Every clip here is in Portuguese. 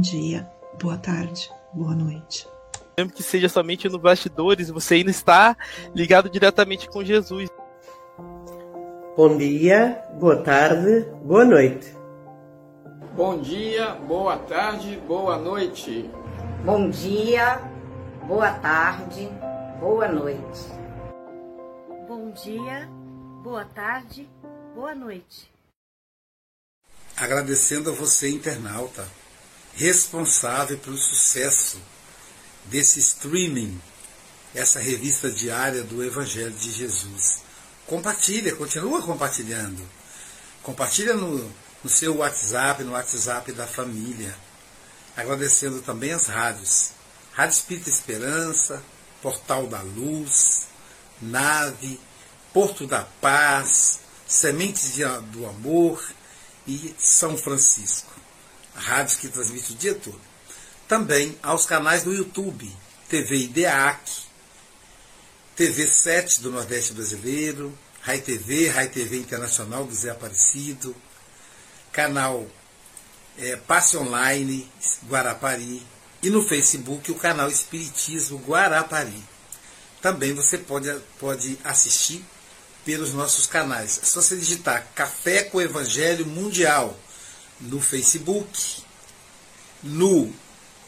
bom dia, boa tarde, boa noite. Mesmo que seja somente no bastidores, você ainda está ligado diretamente com Jesus. Bom dia, boa tarde, boa noite. Bom dia, boa tarde, boa noite. Bom dia, boa tarde, boa noite. Bom dia, boa tarde, boa noite. Agradecendo a você, internauta, responsável pelo sucesso desse streaming, essa revista diária do Evangelho de Jesus. Compartilha, continua compartilhando. Compartilha no, no seu WhatsApp, no WhatsApp da família. Agradecendo também as rádios. Rádio Espírita Esperança, Portal da Luz, Nave, Porto da Paz, Sementes do Amor e São Francisco. Rádios que transmite o dia todo. Também aos canais do YouTube, TV IDEAC, TV 7 do Nordeste Brasileiro, Rai TV, Rai TV Internacional do Zé Aparecido, canal é, Passe Online Guarapari e no Facebook o canal Espiritismo Guarapari. Também você pode, pode assistir pelos nossos canais. É só você digitar Café com Evangelho Mundial no Facebook, no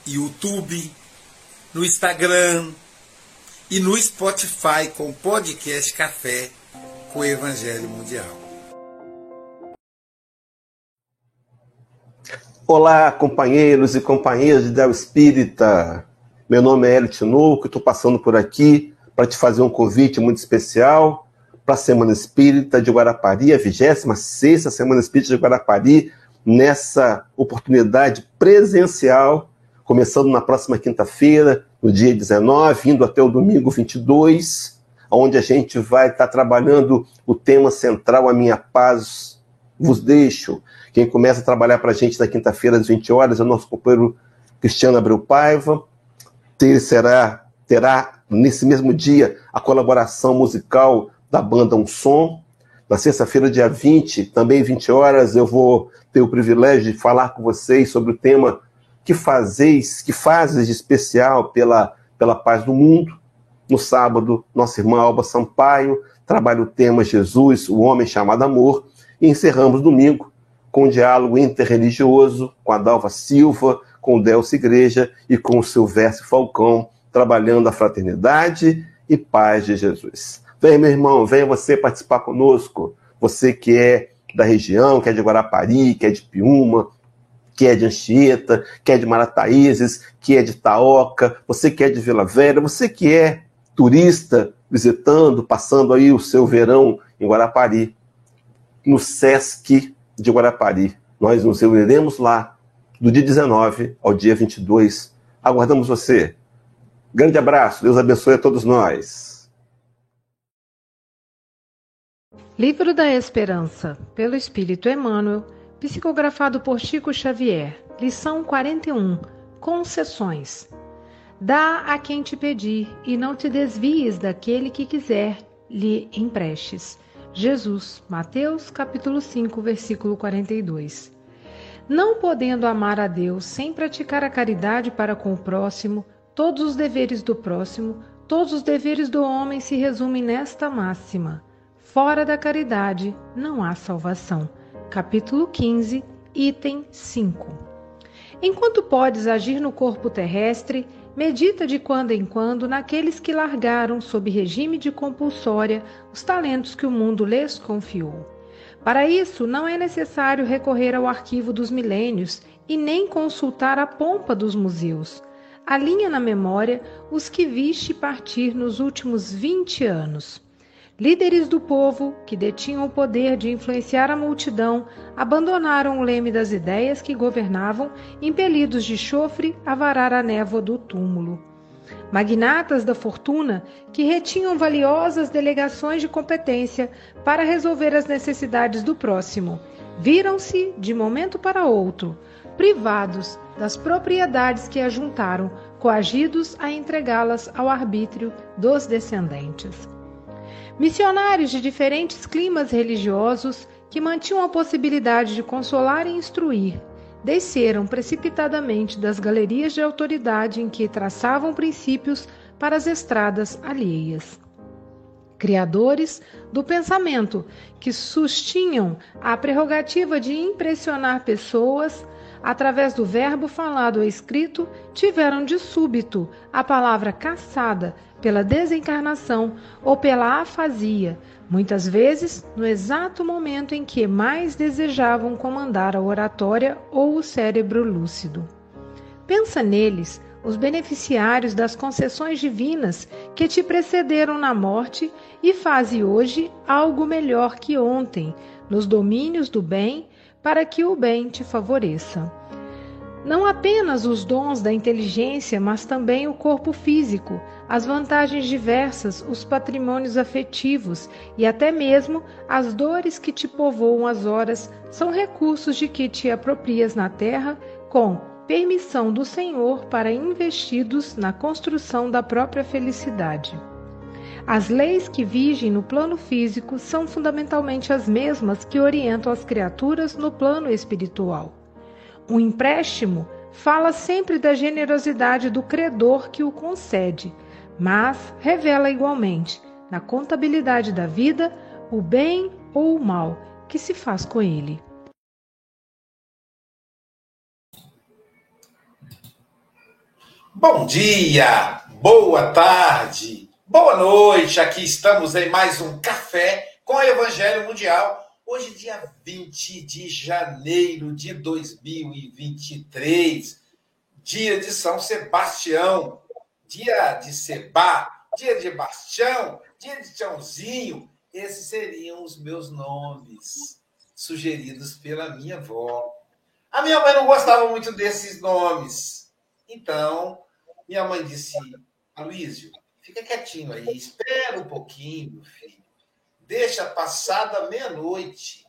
YouTube, no Instagram e no Spotify com o podcast Café com o Evangelho Mundial. Olá, companheiros e companheiras de Del Espírita. Meu nome é Hélio Tinoco, estou passando por aqui para te fazer um convite muito especial para a Semana Espírita de Guarapari, a 26 Semana Espírita de Guarapari, nessa oportunidade presencial, começando na próxima quinta-feira, no dia 19, indo até o domingo 22, onde a gente vai estar trabalhando o tema central, A Minha Paz Vos Deixo. Quem começa a trabalhar para a gente na quinta-feira, às 20 horas, é o nosso companheiro Cristiano Abreu Paiva. Ter, será, terá, nesse mesmo dia, a colaboração musical da banda Um Som. Na sexta-feira, dia 20, também 20 horas, eu vou ter o privilégio de falar com vocês sobre o tema que fazeis, que fazes de especial pela, pela paz do mundo. No sábado, nossa irmã Alba Sampaio trabalha o tema Jesus, o homem chamado amor. E encerramos domingo com um diálogo interreligioso com a Dalva Silva, com o Delcio Igreja e com o Silvestre Falcão, trabalhando a fraternidade e paz de Jesus. Vem, meu irmão, venha você participar conosco. Você que é da região, que é de Guarapari, que é de Piúma, que é de Anchieta, que é de Marataízes, que é de Taoca, você que é de Vila Velha, você que é turista visitando, passando aí o seu verão em Guarapari, no Sesc de Guarapari. Nós nos reuniremos lá do dia 19 ao dia 22. Aguardamos você. Grande abraço, Deus abençoe a todos nós. Livro da Esperança, pelo Espírito Emmanuel, psicografado por Chico Xavier, lição 41, Concessões. Dá a quem te pedir, e não te desvies daquele que quiser lhe emprestes. Jesus, Mateus capítulo 5, versículo 42. Não podendo amar a Deus sem praticar a caridade para com o próximo, todos os deveres do próximo, todos os deveres do homem se resumem nesta máxima: Fora da caridade não há salvação. Capítulo 15, item 5. Enquanto podes agir no corpo terrestre, medita de quando em quando naqueles que largaram, sob regime de compulsória, os talentos que o mundo lhes confiou. Para isso, não é necessário recorrer ao arquivo dos milênios e nem consultar a pompa dos museus. Alinha na memória os que viste partir nos últimos 20 anos. Líderes do povo, que detinham o poder de influenciar a multidão, abandonaram o leme das ideias que governavam, impelidos de chofre a varar a névoa do túmulo. Magnatas da fortuna, que retinham valiosas delegações de competência para resolver as necessidades do próximo, viram-se, de momento para outro, privados das propriedades que ajuntaram, coagidos a entregá-las ao arbítrio dos descendentes. Missionários de diferentes climas religiosos que mantinham a possibilidade de consolar e instruir, desceram precipitadamente das galerias de autoridade em que traçavam princípios para as estradas alheias. Criadores do pensamento que sustinham a prerrogativa de impressionar pessoas através do verbo falado ou escrito, tiveram de súbito a palavra caçada pela desencarnação ou pela afasia, muitas vezes no exato momento em que mais desejavam comandar a oratória ou o cérebro lúcido. Pensa neles, os beneficiários das concessões divinas que te precederam na morte e faze hoje algo melhor que ontem, nos domínios do bem, para que o bem te favoreça. Não apenas os dons da inteligência, mas também o corpo físico, as vantagens diversas, os patrimônios afetivos e até mesmo as dores que te povoam as horas são recursos de que te aproprias na terra com permissão do Senhor para investidos na construção da própria felicidade. As leis que vigem no plano físico são fundamentalmente as mesmas que orientam as criaturas no plano espiritual. O empréstimo fala sempre da generosidade do credor que o concede, mas revela igualmente, na contabilidade da vida, o bem ou o mal que se faz com ele. Bom dia, boa tarde, boa noite. Aqui estamos em mais um café com o Evangelho Mundial Hoje, dia 20 de janeiro de 2023, dia de São Sebastião, dia de Seba, dia de Bastião, dia de Tiãozinho. Esses seriam os meus nomes sugeridos pela minha avó. A minha mãe não gostava muito desses nomes. Então, minha mãe disse: Aloysio, fica quietinho aí, espera um pouquinho, filho deixa passada meia-noite.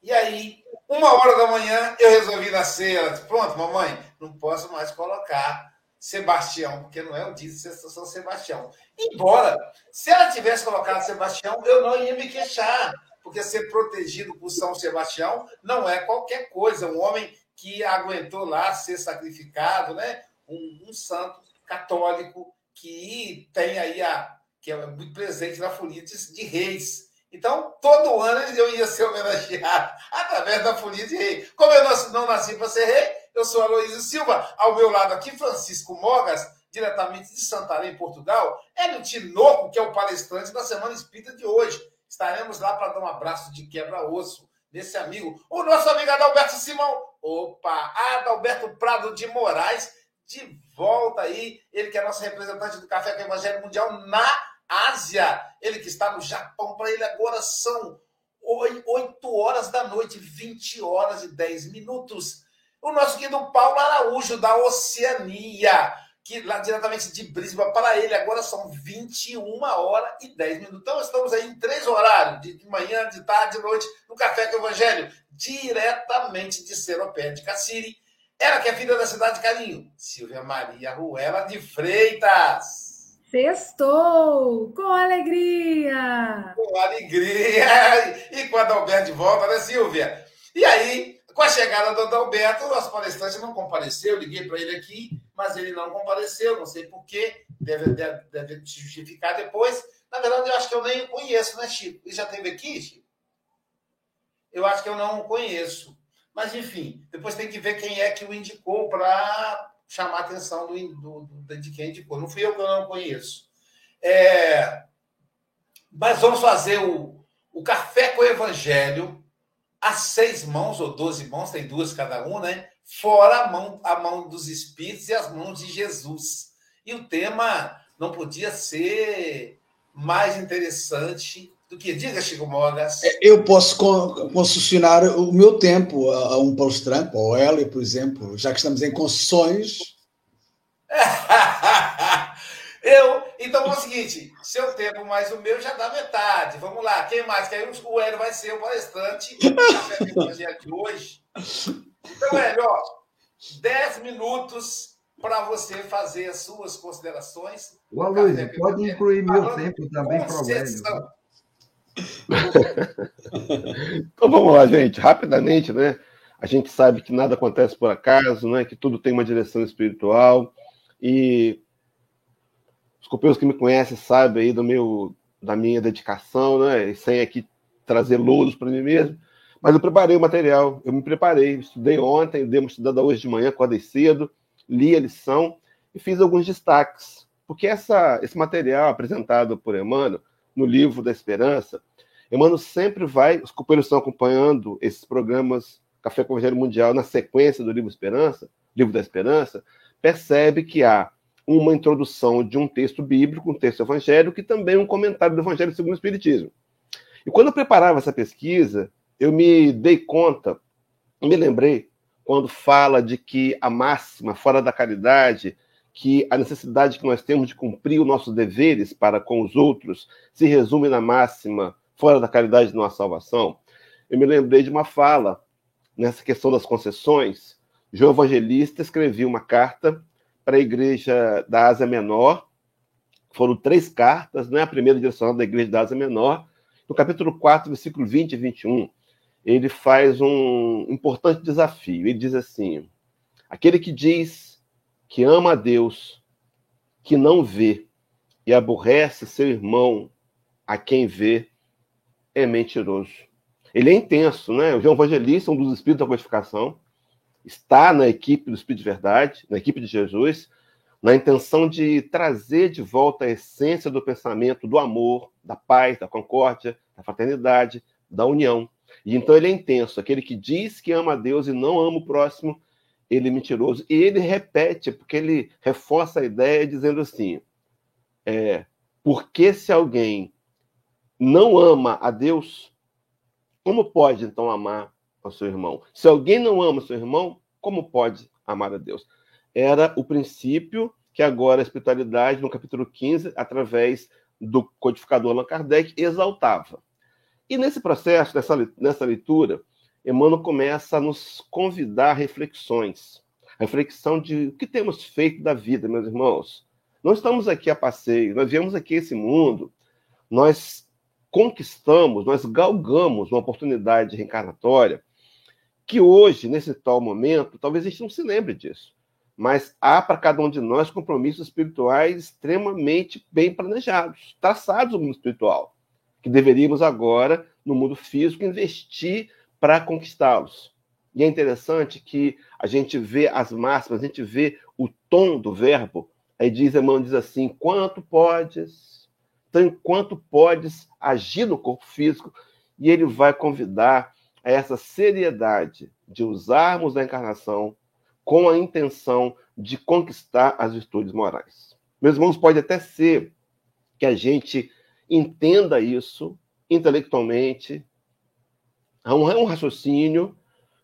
E aí, uma hora da manhã, eu resolvi nascer. Ela disse, pronto, mamãe, não posso mais colocar Sebastião, porque não é o de São Sebastião. Embora, se ela tivesse colocado Sebastião, eu não ia me queixar, porque ser protegido por São Sebastião não é qualquer coisa. Um homem que aguentou lá ser sacrificado, né? um, um santo católico que tem aí a que é muito presente na folia de, de reis. Então, todo ano eu ia ser homenageado através da folia de rei. Como eu não nasci para ser rei, eu sou Aloysio Silva. Ao meu lado aqui, Francisco Mogas, diretamente de Santarém, Portugal. Hélio Tinoco, que é o palestrante da Semana Espírita de hoje. Estaremos lá para dar um abraço de quebra-osso nesse amigo. O nosso amigo Adalberto Simão. Opa, Adalberto Prado de Moraes, de volta aí. Ele que é nosso representante do Café com Evangelho Mundial na Ásia, ele que está no Japão, para ele agora são 8 horas da noite, 20 horas e 10 minutos. O nosso querido Paulo Araújo, da Oceania, que lá diretamente de Brisbane para ele, agora são 21 horas e 10 minutos. Então, estamos aí em três horários, de manhã, de tarde, de noite, no Café com o Evangelho, diretamente de Seropé de Cassiri. Ela que é filha da cidade de Carinho, Silvia Maria Ruela de Freitas. Sextou! Com alegria! Com alegria! E com a Adalberto de volta, né, Silvia? E aí, com a chegada do Adalberto, o nosso não compareceu. Eu liguei para ele aqui, mas ele não compareceu, não sei porquê. Deve, deve, deve justificar depois. Na verdade, eu acho que eu nem conheço, né, Chico? Ele já esteve aqui, Chico? Eu acho que eu não conheço. Mas, enfim, depois tem que ver quem é que o indicou para chamar a atenção do, do, de quem indicou. Não fui eu que eu não conheço. É, mas vamos fazer o, o café com o evangelho a seis mãos, ou doze mãos, tem duas cada um, né? Fora a mão, a mão dos Espíritos e as mãos de Jesus. E o tema não podia ser mais interessante do que. Diga, Chico Mogas. É, eu posso concessionar o meu tempo a, um palestrante, ou ela, por exemplo, já que estamos em concessões. eu, então é o seguinte: seu tempo mais o meu já dá metade. Vamos lá, quem mais? Que aí o Hélio vai ser o palestrante de hoje. Então, Hélio, ó, 10 minutos para você fazer as suas considerações. O Aloysio, pode incluir meu tempo também para o Hélio. então vamos lá, gente, rapidamente, né? A gente sabe que nada acontece por acaso, né? que tudo tem uma direção espiritual. E copeiros que me conhecem sabem aí do meu, da minha dedicação, né? Sem aqui trazer louros para mim mesmo. Mas eu preparei o material, eu me preparei, estudei ontem, dei uma estudada hoje de manhã, acordei cedo, li a lição e fiz alguns destaques. Porque essa, esse material apresentado por Emmanuel no livro da Esperança, Emmanuel sempre vai, os copeiros estão acompanhando esses programas Café com Evangelho Mundial na sequência do livro Esperança, livro da Esperança, percebe que há uma introdução de um texto bíblico, um texto evangélico, e também um comentário do Evangelho segundo o Espiritismo. E quando eu preparava essa pesquisa, eu me dei conta, me lembrei, quando fala de que a máxima, fora da caridade, que a necessidade que nós temos de cumprir os nossos deveres para com os outros se resume na máxima, fora da caridade de nossa salvação. Eu me lembrei de uma fala nessa questão das concessões. João Evangelista escreveu uma carta para a igreja da Ásia Menor. Foram três cartas, né? a primeira direcionada da igreja da Ásia Menor. No capítulo 4, versículo 20 e 21, ele faz um importante desafio. Ele diz assim: aquele que diz que ama a Deus, que não vê e aborrece seu irmão a quem vê, é mentiroso. Ele é intenso, né? O João Evangelista, um dos espíritos da codificação, está na equipe do Espírito de Verdade, na equipe de Jesus, na intenção de trazer de volta a essência do pensamento do amor, da paz, da concórdia, da fraternidade, da união. E então ele é intenso, aquele que diz que ama a Deus e não ama o próximo, ele é mentiroso. E ele repete, porque ele reforça a ideia dizendo assim: é, porque se alguém não ama a Deus, como pode então amar ao seu irmão? Se alguém não ama seu irmão, como pode amar a Deus? Era o princípio que agora a espiritualidade, no capítulo 15, através do codificador Allan Kardec, exaltava. E nesse processo, nessa, nessa leitura, Emmanuel começa a nos convidar a reflexões. A reflexão de o que temos feito da vida, meus irmãos. Não estamos aqui a passeio, nós viemos aqui a esse mundo, nós conquistamos, nós galgamos uma oportunidade reencarnatória que hoje, nesse tal momento, talvez a gente não se lembre disso. Mas há para cada um de nós compromissos espirituais extremamente bem planejados, traçados no mundo espiritual que deveríamos agora, no mundo físico, investir para conquistá-los. E é interessante que a gente vê as máximas, a gente vê o tom do verbo. Aí diz, irmão, diz assim: quanto podes, então, enquanto podes agir no corpo físico, e ele vai convidar a essa seriedade de usarmos a encarnação com a intenção de conquistar as virtudes morais. Meus irmãos, pode até ser que a gente entenda isso intelectualmente. É um, é um raciocínio,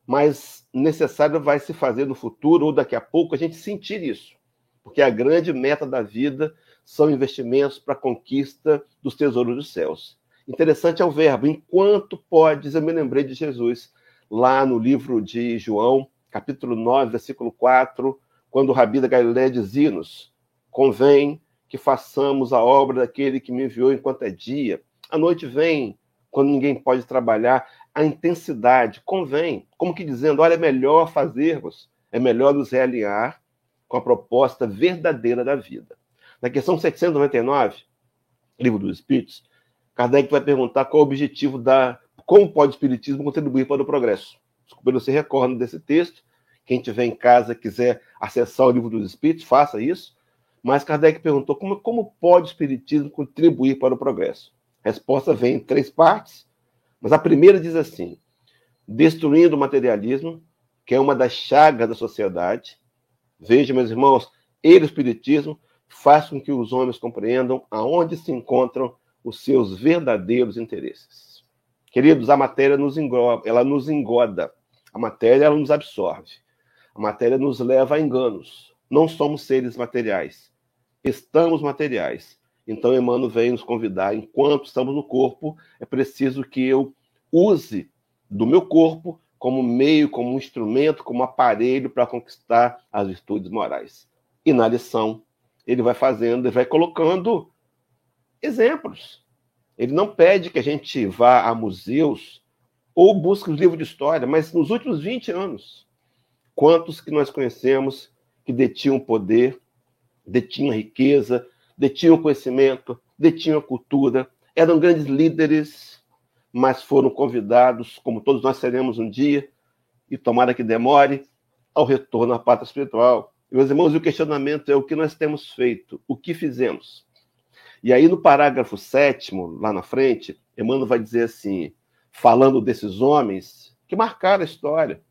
mas necessário vai se fazer no futuro ou daqui a pouco a gente sentir isso. Porque a grande meta da vida são investimentos para a conquista dos tesouros dos céus. Interessante é o verbo, enquanto podes, eu me lembrei de Jesus, lá no livro de João, capítulo 9, versículo 4, quando o Rabi da Galiléia diz-nos, convém que façamos a obra daquele que me enviou enquanto é dia. A noite vem, quando ninguém pode trabalhar, a intensidade convém, como que dizendo, olha, é melhor fazermos, é melhor nos realinhar com a proposta verdadeira da vida. Na questão 799, Livro dos Espíritos, Kardec vai perguntar qual o objetivo da. Como pode o Espiritismo contribuir para o progresso? Desculpa, se recordam desse texto. Quem tiver em casa quiser acessar o Livro dos Espíritos, faça isso. Mas Kardec perguntou como, como pode o Espiritismo contribuir para o progresso? A resposta vem em três partes, mas a primeira diz assim: destruindo o materialismo, que é uma das chagas da sociedade. Veja, meus irmãos, ele, o Espiritismo, faz com que os homens compreendam aonde se encontram os seus verdadeiros interesses. Queridos, a matéria nos engoda, ela nos engoda. A matéria ela nos absorve. A matéria nos leva a enganos. Não somos seres materiais estamos materiais. Então, Emmanuel vem nos convidar, enquanto estamos no corpo, é preciso que eu use do meu corpo como meio, como instrumento, como aparelho para conquistar as virtudes morais. E na lição, ele vai fazendo, ele vai colocando exemplos. Ele não pede que a gente vá a museus ou busca os livros de história, mas nos últimos 20 anos, quantos que nós conhecemos que detinham poder, detinham riqueza, detinham conhecimento, detinham cultura, eram grandes líderes, mas foram convidados, como todos nós seremos um dia, e tomara que demore, ao retorno à pátria espiritual. Meus irmãos, o questionamento é o que nós temos feito, o que fizemos. E aí, no parágrafo sétimo, lá na frente, Emmanuel vai dizer assim: falando desses homens que marcaram a história,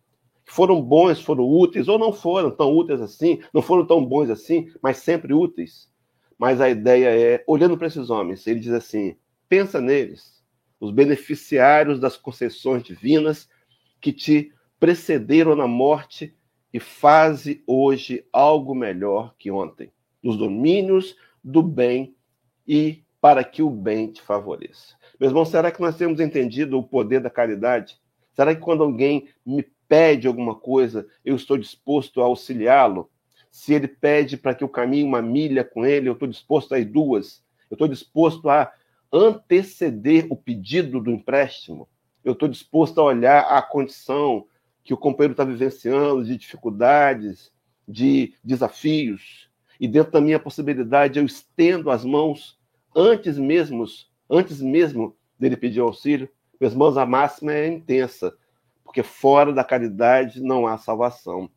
que foram bons, foram úteis, ou não foram tão úteis assim, não foram tão bons assim, mas sempre úteis. Mas a ideia é, olhando para esses homens, ele diz assim: pensa neles, os beneficiários das concessões divinas que te precederam na morte e faze hoje algo melhor que ontem, nos domínios do bem e para que o bem te favoreça. Meus irmãos, será que nós temos entendido o poder da caridade? Será que quando alguém me pede alguma coisa, eu estou disposto a auxiliá-lo? Se ele pede para que eu caminhe uma milha com ele, eu estou disposto a ir duas. Eu estou disposto a anteceder o pedido do empréstimo. Eu estou disposto a olhar a condição que o companheiro está vivenciando, de dificuldades, de desafios. E dentro da minha possibilidade, eu estendo as mãos antes mesmo antes mesmo dele pedir auxílio, meus irmãos, a máxima é intensa, porque fora da caridade não há salvação.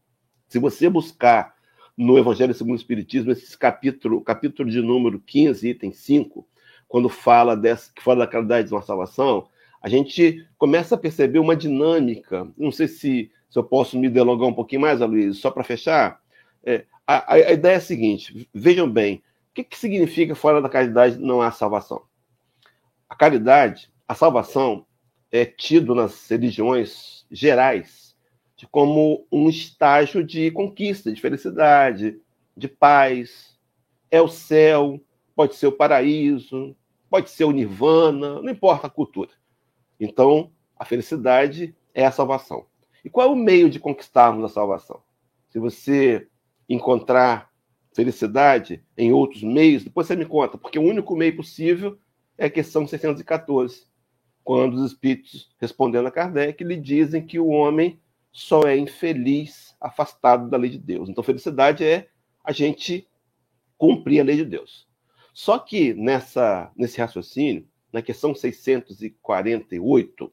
Se você buscar no Evangelho segundo o Espiritismo, esse capítulo, capítulo de número 15, item 5, quando fala dessa, que fora da caridade não há salvação, a gente começa a perceber uma dinâmica. Não sei se, se eu posso me delongar um pouquinho mais, Luiz, só para fechar. É, a, a, ideia é a seguinte: vejam bem, o que, que significa fora da caridade não há salvação? A caridade, a salvação, é tido nas religiões gerais como um estágio de conquista, de felicidade, de paz. É o céu, pode ser o paraíso, pode ser o nirvana, não importa a cultura. Então, a felicidade é a salvação. E qual é o meio de conquistarmos a salvação? Se você encontrar felicidade em outros meios, depois você me conta, porque o único meio possível é a questão 614, quando os espíritos, respondendo a Kardec, lhe dizem que o homem só é infeliz afastado da lei de Deus. Então, felicidade é a gente cumprir a lei de Deus. Só que nessa, nesse raciocínio, na questão 648,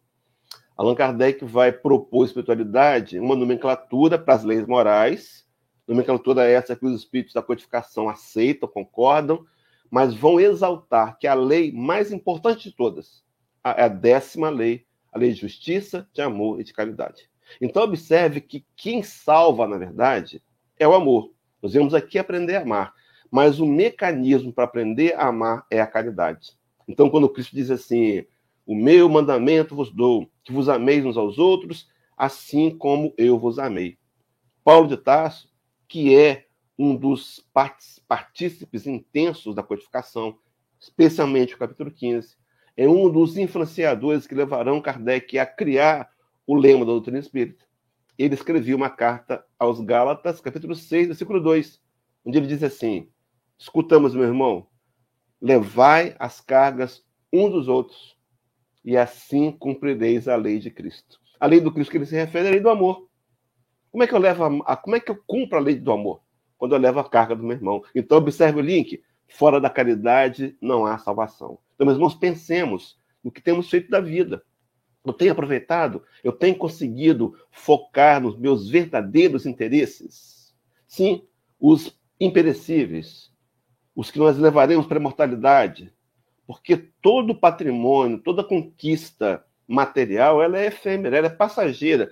Allan Kardec vai propor espiritualidade uma nomenclatura para as leis morais, nomenclatura essa que os espíritos da codificação aceitam, concordam, mas vão exaltar que a lei mais importante de todas é a décima lei, a lei de justiça, de amor e de caridade. Então, observe que quem salva, na verdade, é o amor. Nós vamos aqui aprender a amar, mas o mecanismo para aprender a amar é a caridade. Então, quando Cristo diz assim: O meu mandamento vos dou, que vos ameis uns aos outros, assim como eu vos amei. Paulo de Tarso, que é um dos partícipes intensos da codificação, especialmente o capítulo 15, é um dos influenciadores que levarão Kardec a criar o lema da doutrina espírita. Ele escreveu uma carta aos Gálatas, capítulo 6, versículo 2, onde ele diz assim: Escutamos, meu irmão, levai as cargas uns dos outros, e assim cumprireis a lei de Cristo. A lei do Cristo que ele se refere é a lei do amor. Como é que eu levo a, como é que eu cumpro a lei do amor? quando eu levo a carga do meu irmão. Então, observe o link: fora da caridade não há salvação. Então, meus irmãos, pensemos no que temos feito da vida. Eu tenho aproveitado, eu tenho conseguido focar nos meus verdadeiros interesses. Sim, os imperecíveis, os que nós levaremos para a imortalidade. Porque todo patrimônio, toda conquista material, ela é efêmera, ela é passageira.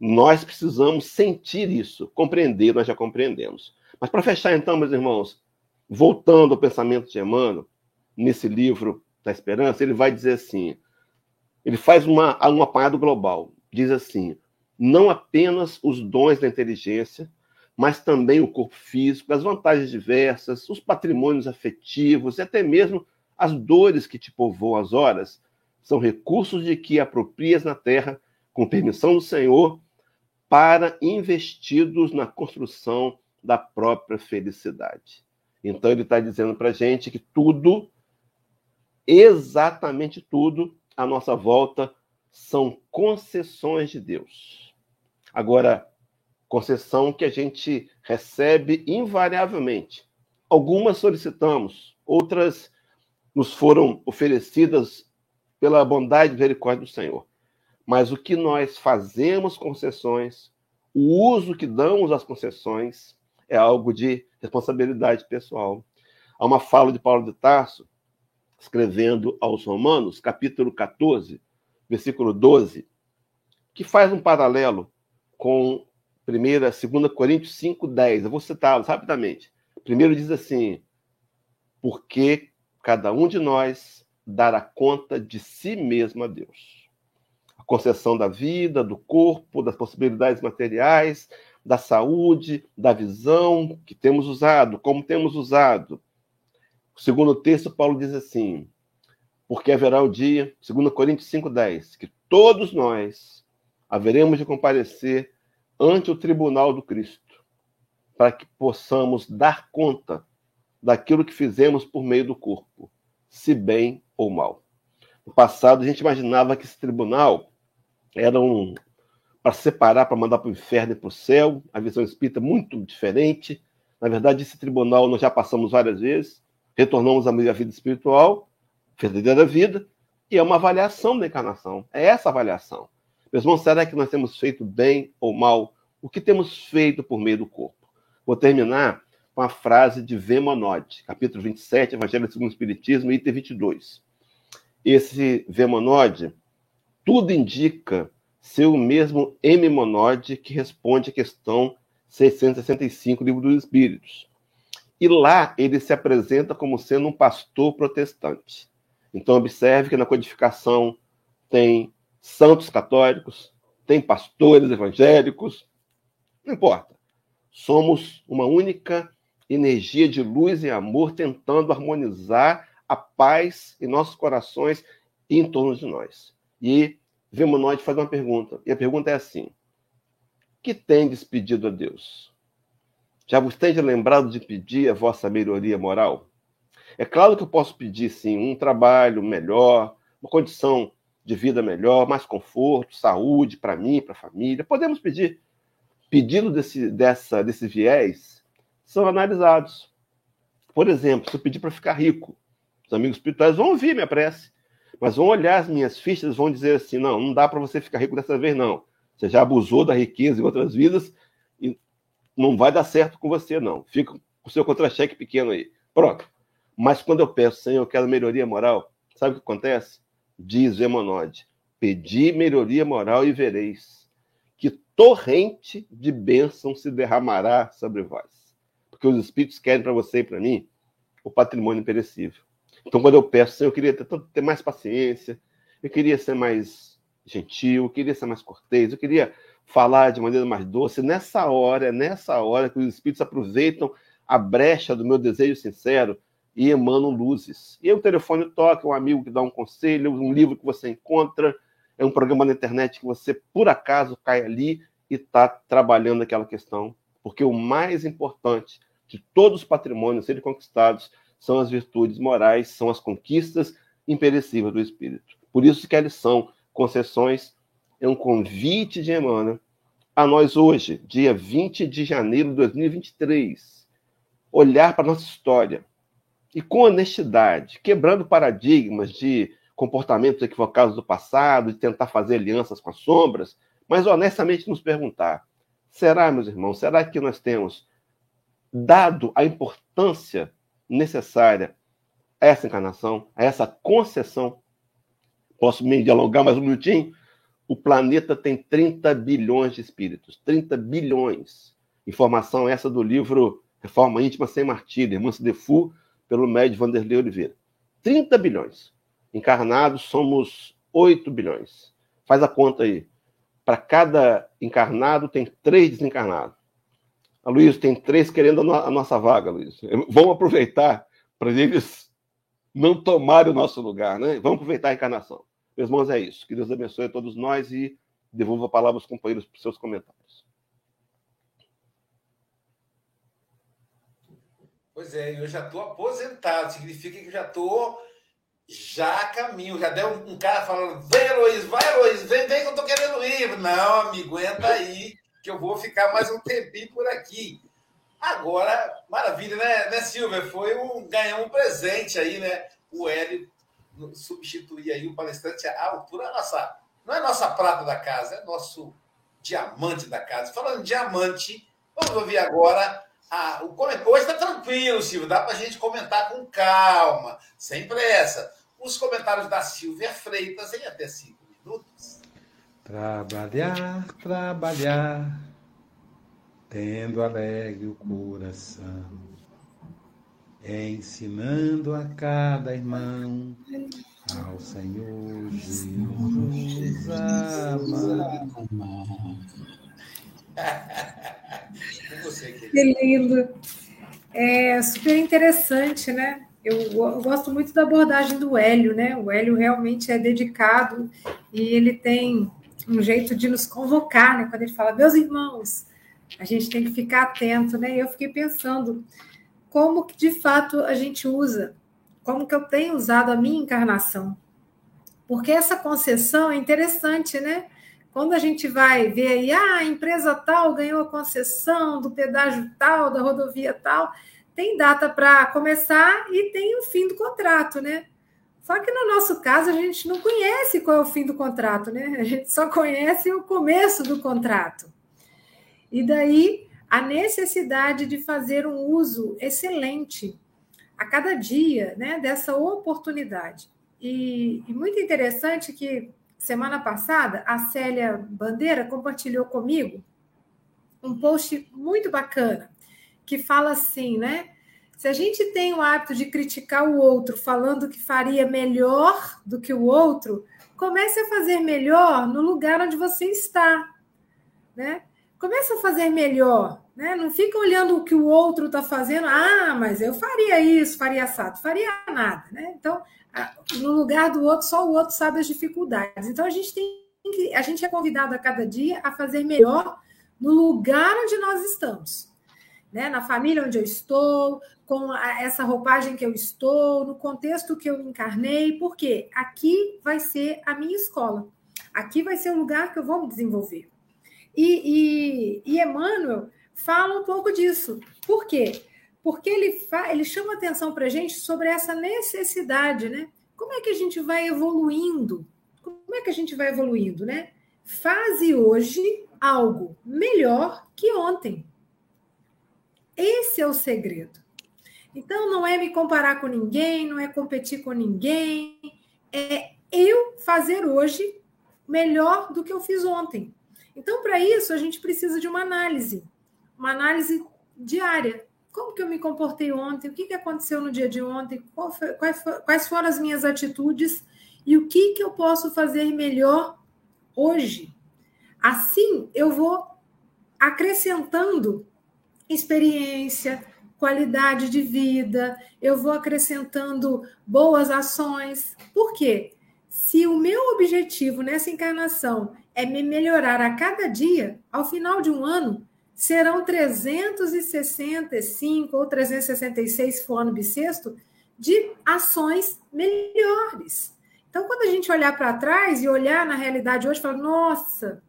Nós precisamos sentir isso, compreender, nós já compreendemos. Mas para fechar, então, meus irmãos, voltando ao pensamento de Emmanuel, nesse livro da Esperança, ele vai dizer assim: ele faz uma, um apanhado global. Diz assim: não apenas os dons da inteligência, mas também o corpo físico, as vantagens diversas, os patrimônios afetivos e até mesmo as dores que te povoam as horas, são recursos de que aproprias na terra, com permissão do Senhor, para investidos na construção da própria felicidade. Então, ele está dizendo para a gente que tudo, exatamente tudo, à nossa volta, são concessões de Deus. Agora, concessão que a gente recebe invariavelmente. Algumas solicitamos, outras nos foram oferecidas pela bondade e misericórdia do Senhor. Mas o que nós fazemos concessões, o uso que damos às concessões, é algo de responsabilidade pessoal. Há uma fala de Paulo de Tarso, escrevendo aos Romanos, capítulo 14, versículo 12, que faz um paralelo com 1 2 Coríntios 5, 10. Eu vou citá-los rapidamente. Primeiro diz assim: Porque cada um de nós dará conta de si mesmo a Deus. Concessão da vida, do corpo, das possibilidades materiais, da saúde, da visão que temos usado, como temos usado. O segundo texto, Paulo diz assim: porque haverá o dia, 2 Coríntios 5,10, que todos nós haveremos de comparecer ante o tribunal do Cristo, para que possamos dar conta daquilo que fizemos por meio do corpo, se bem ou mal. No passado, a gente imaginava que esse tribunal era um para separar, para mandar para o inferno e para o céu, a visão espírita é muito diferente. Na verdade, esse tribunal nós já passamos várias vezes, retornamos à vida espiritual, verdadeira vida, e é uma avaliação da encarnação. É essa avaliação. Meus irmãos, será que nós temos feito bem ou mal? O que temos feito por meio do corpo? Vou terminar com a frase de Vemonode, capítulo 27, Evangelho segundo o Espiritismo, item 22. Esse Vemonode, tudo indica ser o mesmo M. Monode que responde à questão 665 do Livro dos Espíritos. E lá ele se apresenta como sendo um pastor protestante. Então, observe que na codificação tem santos católicos, tem pastores evangélicos, não importa. Somos uma única energia de luz e amor tentando harmonizar a paz em nossos corações e em torno de nós. E nós fazer uma pergunta. E a pergunta é assim: que tendes pedido a Deus? Já vos tendes lembrado de pedir a vossa melhoria moral? É claro que eu posso pedir, sim, um trabalho melhor, uma condição de vida melhor, mais conforto, saúde para mim, para a família. Podemos pedir. Pedido desse, dessa, desse viés são analisados. Por exemplo, se eu pedir para ficar rico, os amigos espirituais vão ouvir minha prece, mas vão olhar as minhas fichas vão dizer assim: não, não dá para você ficar rico dessa vez, não. Você já abusou da riqueza em outras vidas e não vai dar certo com você, não. Fica com o seu contra-cheque pequeno aí. Pronto. Mas quando eu peço, Senhor, eu quero melhoria moral, sabe o que acontece? Diz Emonode: pedi melhoria moral e vereis que torrente de bênção se derramará sobre vós. Porque os Espíritos querem para você e para mim o patrimônio perecível. Então, quando eu peço, eu queria ter, ter mais paciência, eu queria ser mais gentil, eu queria ser mais cortês, eu queria falar de maneira mais doce. Nessa hora, é nessa hora que os Espíritos aproveitam a brecha do meu desejo sincero e emanam luzes. E o telefone toca, um amigo que dá um conselho, um livro que você encontra, é um programa na internet que você, por acaso, cai ali e está trabalhando aquela questão. Porque o mais importante de todos os patrimônios serem conquistados são as virtudes morais, são as conquistas imperecíveis do espírito. Por isso que eles são concessões, é um convite de Emmanuel a nós hoje, dia 20 de janeiro de 2023, olhar para a nossa história, e com honestidade, quebrando paradigmas de comportamentos equivocados do passado, de tentar fazer alianças com as sombras, mas honestamente nos perguntar: será, meus irmãos, será que nós temos dado a importância necessária a essa encarnação, a essa concessão? Posso me dialogar mais um minutinho? O planeta tem 30 bilhões de espíritos, 30 bilhões. Informação essa do livro Reforma Íntima Sem Martírio, Irmã Defu, pelo médio Vanderlei Oliveira. 30 bilhões. Encarnados somos 8 bilhões. Faz a conta aí. Para cada encarnado tem três desencarnados. A Luiz tem três querendo a nossa vaga, Luiz. Vamos aproveitar para eles não tomarem o nosso lugar, né? Vamos aproveitar a encarnação. Meus irmãos, é isso. Que Deus abençoe a todos nós e devolva a palavra aos companheiros para seus comentários. Pois é, eu já estou aposentado, significa que eu já estou já caminho, já deu um, cara falando, vem Heloísa, vai Heloísa, vem, vem que eu tô querendo ir. Não, amigo, aguenta aí, que eu vou ficar mais um tempinho por aqui. Agora, maravilha, né, né Silvia? Foi um, ganhar um presente aí, né? O Hélio substituir aí o palestrante à altura nossa, não é nossa prata da casa, é nosso diamante da casa. Falando em diamante, vamos ouvir agora a, o comentário. Hoje está tranquilo, Silvia, dá para a gente comentar com calma, sem pressa. Os comentários da Silvia Freitas em até cinco minutos. Trabalhar, trabalhar, tendo alegre o coração, ensinando a cada irmão ao Senhor Jesus amar. Que lindo. É super interessante, né? Eu, eu, gosto muito da abordagem do Hélio, né? O Hélio realmente é dedicado e ele tem um jeito de nos convocar, né? Quando ele fala, meus irmãos, a gente tem que ficar atento, né? Eu fiquei pensando como que de fato a gente usa, como que eu tenho usado a minha encarnação. Porque essa concessão é interessante, né? Quando a gente vai ver aí, ah, a empresa tal ganhou a concessão do pedágio tal, da rodovia tal, tem data para começar e tem o fim do contrato, né? Só que no nosso caso a gente não conhece qual é o fim do contrato, né? A gente só conhece o começo do contrato. E daí a necessidade de fazer um uso excelente a cada dia, né, dessa oportunidade. E, e muito interessante que semana passada, a Célia Bandeira compartilhou comigo um post muito bacana que fala assim, né? Se a gente tem o hábito de criticar o outro falando que faria melhor do que o outro, comece a fazer melhor no lugar onde você está, né? Comece a fazer melhor, né? Não fica olhando o que o outro está fazendo. Ah, mas eu faria isso, faria assado, faria nada, né? Então, no lugar do outro, só o outro sabe as dificuldades. Então a gente tem que, a gente é convidado a cada dia a fazer melhor no lugar onde nós estamos, né? Na família onde eu estou, com a, essa roupagem que eu estou, no contexto que eu encarnei, porque aqui vai ser a minha escola, aqui vai ser o lugar que eu vou me desenvolver. E, e, e Emmanuel fala um pouco disso. Por quê? porque ele, ele chama atenção para a gente sobre essa necessidade, né? Como é que a gente vai evoluindo? Como é que a gente vai evoluindo, né? Faze hoje algo melhor que ontem. Esse é o segredo. Então, não é me comparar com ninguém, não é competir com ninguém, é eu fazer hoje melhor do que eu fiz ontem. Então, para isso, a gente precisa de uma análise, uma análise diária, como que eu me comportei ontem, o que, que aconteceu no dia de ontem, foi, quais, quais foram as minhas atitudes? E o que, que eu posso fazer melhor hoje. Assim, eu vou acrescentando experiência, qualidade de vida, eu vou acrescentando boas ações. Por quê? Se o meu objetivo nessa encarnação é me melhorar a cada dia, ao final de um ano, serão 365 ou 366, se for ano bissexto, de ações melhores. Então, quando a gente olhar para trás e olhar na realidade hoje, falar, nossa,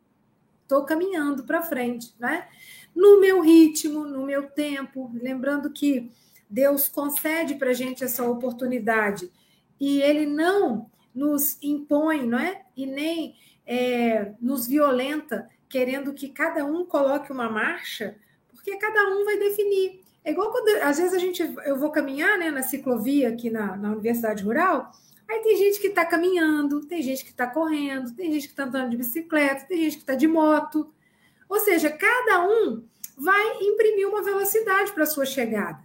estou caminhando para frente, né? No meu ritmo, no meu tempo, lembrando que Deus concede para a gente essa oportunidade e Ele não nos impõe, não é? E nem é, nos violenta querendo que cada um coloque uma marcha, porque cada um vai definir. É igual quando, às vezes, a gente, eu vou caminhar né, na ciclovia aqui na, na Universidade Rural, aí tem gente que está caminhando, tem gente que está correndo, tem gente que está andando de bicicleta, tem gente que está de moto. Ou seja, cada um vai imprimir uma velocidade para a sua chegada.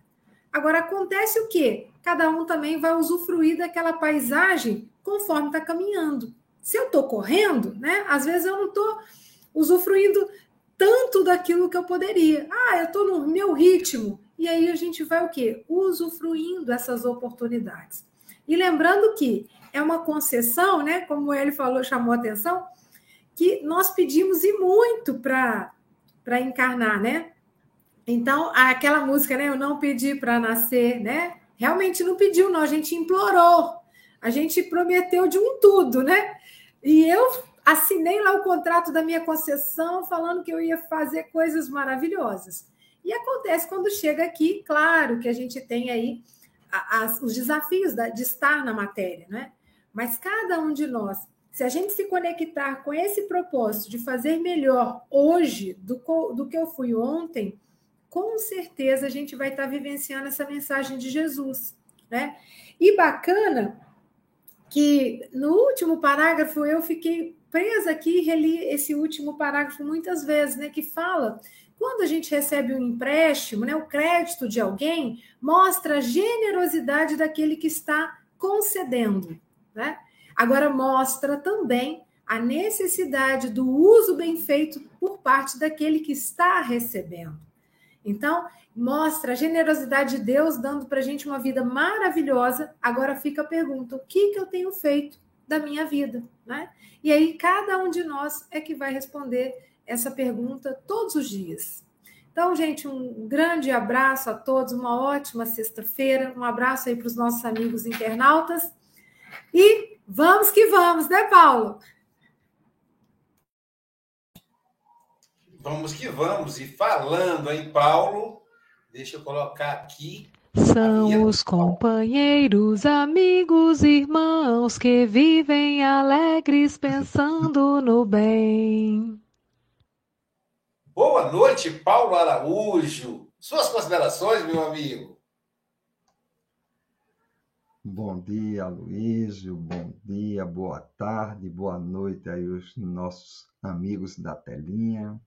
Agora, acontece o quê? Cada um também vai usufruir daquela paisagem conforme está caminhando. Se eu estou correndo, né? Às vezes eu não estou usufruindo tanto daquilo que eu poderia. Ah, eu estou no meu ritmo. E aí a gente vai o quê? Usufruindo essas oportunidades. E lembrando que é uma concessão, né? Como ele falou, chamou a atenção, que nós pedimos e muito para encarnar, né? Então, aquela música, né? Eu não pedi para nascer, né? Realmente não pediu, não, a gente implorou. a gente prometeu de um tudo, né? E eu assinei lá o contrato da minha concessão falando que eu ia fazer coisas maravilhosas. E acontece quando chega aqui, claro que a gente tem aí as, os desafios de estar na matéria, né? Mas cada um de nós, se a gente se conectar com esse propósito de fazer melhor hoje do, do que eu fui ontem, com certeza a gente vai estar vivenciando essa mensagem de Jesus, né? E bacana que no último parágrafo eu fiquei presa aqui e reli esse último parágrafo muitas vezes, né? Que fala quando a gente recebe um empréstimo, né, o crédito de alguém, mostra a generosidade daquele que está concedendo. Né? Agora, mostra também a necessidade do uso bem feito por parte daquele que está recebendo. Então, mostra a generosidade de Deus dando para a gente uma vida maravilhosa. Agora fica a pergunta: o que, que eu tenho feito da minha vida? Né? E aí, cada um de nós é que vai responder essa pergunta todos os dias. Então, gente, um grande abraço a todos, uma ótima sexta-feira, um abraço aí para os nossos amigos internautas. E vamos que vamos, né, Paulo? Vamos que vamos. E falando em Paulo, deixa eu colocar aqui. São os companheiros, amigos, irmãos que vivem alegres pensando no bem. Boa noite, Paulo Araújo. Suas considerações, meu amigo. Bom dia, Luísio. Bom dia, boa tarde, boa noite aí os nossos amigos da telinha.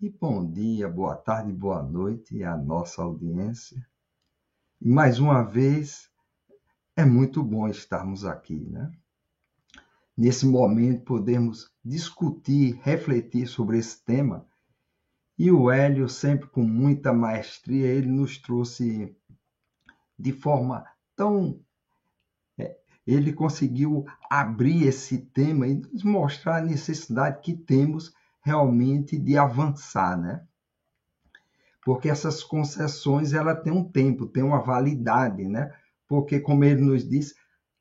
E bom dia, boa tarde, boa noite à nossa audiência. E mais uma vez, é muito bom estarmos aqui, né? Nesse momento, podemos discutir, refletir sobre esse tema e o Hélio, sempre com muita maestria, ele nos trouxe de forma tão. É, ele conseguiu abrir esse tema e nos mostrar a necessidade que temos realmente de avançar, né? Porque essas concessões ela tem um tempo, tem uma validade, né? Porque como ele nos diz,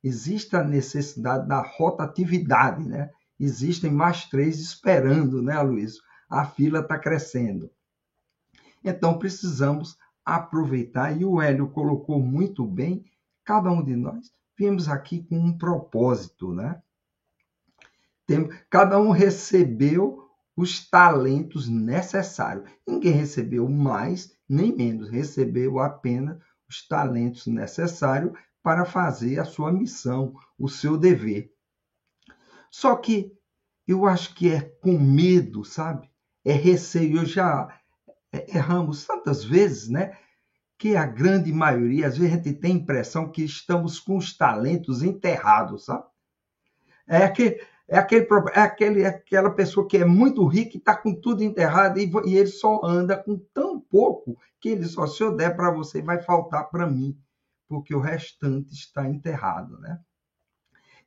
existe a necessidade da rotatividade, né? Existem mais três esperando, né, Luiz? a fila está crescendo. Então precisamos aproveitar, e o Hélio colocou muito bem, cada um de nós viemos aqui com um propósito, né? Tem, cada um recebeu os talentos necessários. Ninguém recebeu mais nem menos, recebeu apenas os talentos necessários para fazer a sua missão, o seu dever. Só que eu acho que é com medo, sabe? é receio. Já erramos tantas vezes, né? Que a grande maioria, às vezes a gente tem a impressão que estamos com os talentos enterrados, sabe? É aquele, é aquele, é aquele, é aquela pessoa que é muito rica e está com tudo enterrado e, e, ele só anda com tão pouco que ele só se eu der para você vai faltar para mim, porque o restante está enterrado, né?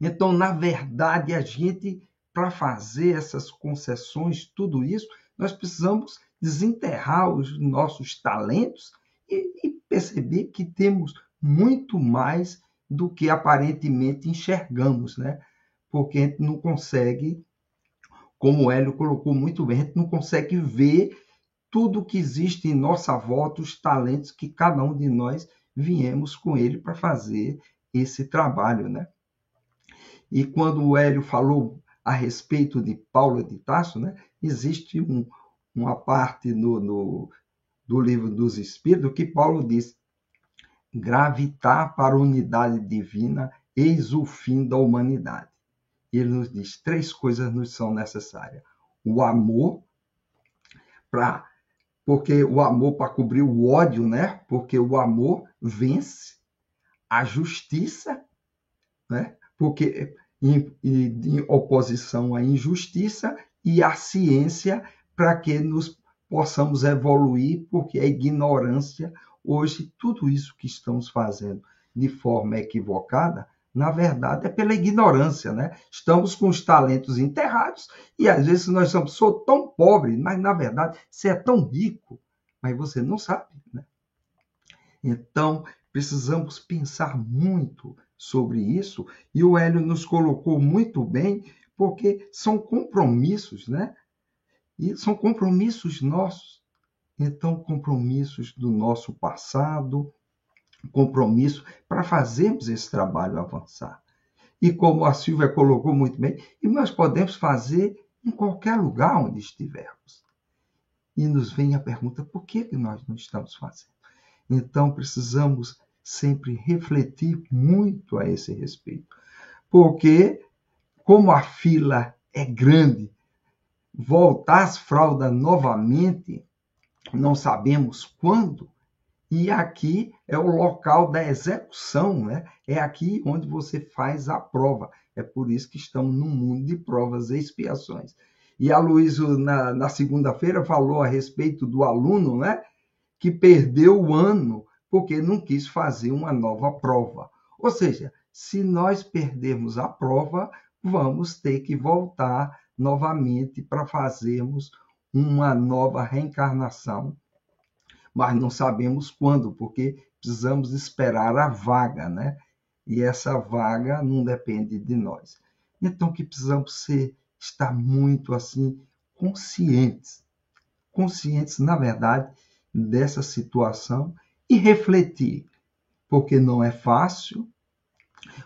Então, na verdade, a gente para fazer essas concessões, tudo isso, nós precisamos desenterrar os nossos talentos e, e perceber que temos muito mais do que aparentemente enxergamos, né? Porque a gente não consegue, como o Hélio colocou muito bem, a gente não consegue ver tudo que existe em nossa volta, os talentos que cada um de nós viemos com ele para fazer esse trabalho, né? E quando o Hélio falou a respeito de Paulo de Tarso, né, existe um, uma parte no, no, do livro dos Espíritos que Paulo diz: gravitar para a unidade divina, eis o fim da humanidade. Ele nos diz: três coisas nos são necessárias: o amor, para porque o amor para cobrir o ódio, né? Porque o amor vence a justiça, né? Porque em, em oposição à injustiça e à ciência para que nos possamos evoluir, porque a ignorância, hoje, tudo isso que estamos fazendo de forma equivocada, na verdade, é pela ignorância, né? Estamos com os talentos enterrados e às vezes nós somos sou tão pobre, mas na verdade você é tão rico, mas você não sabe, né? Então, precisamos pensar muito sobre isso, e o Hélio nos colocou muito bem, porque são compromissos, né? E são compromissos nossos. Então, compromissos do nosso passado, compromisso para fazermos esse trabalho avançar. E como a Silvia colocou muito bem, e nós podemos fazer em qualquer lugar onde estivermos. E nos vem a pergunta: por que, que nós não estamos fazendo? Então, precisamos sempre refletir muito a esse respeito. Porque, como a fila é grande, voltar as fraldas novamente, não sabemos quando, e aqui é o local da execução, né? É aqui onde você faz a prova. É por isso que estamos num mundo de provas e expiações. E a Luísa, na, na segunda-feira, falou a respeito do aluno, né? Que perdeu o ano porque não quis fazer uma nova prova. Ou seja, se nós perdermos a prova, vamos ter que voltar novamente para fazermos uma nova reencarnação mas não sabemos quando, porque precisamos esperar a vaga, né? E essa vaga não depende de nós. Então que precisamos ser estar muito assim conscientes, conscientes na verdade dessa situação e refletir, porque não é fácil.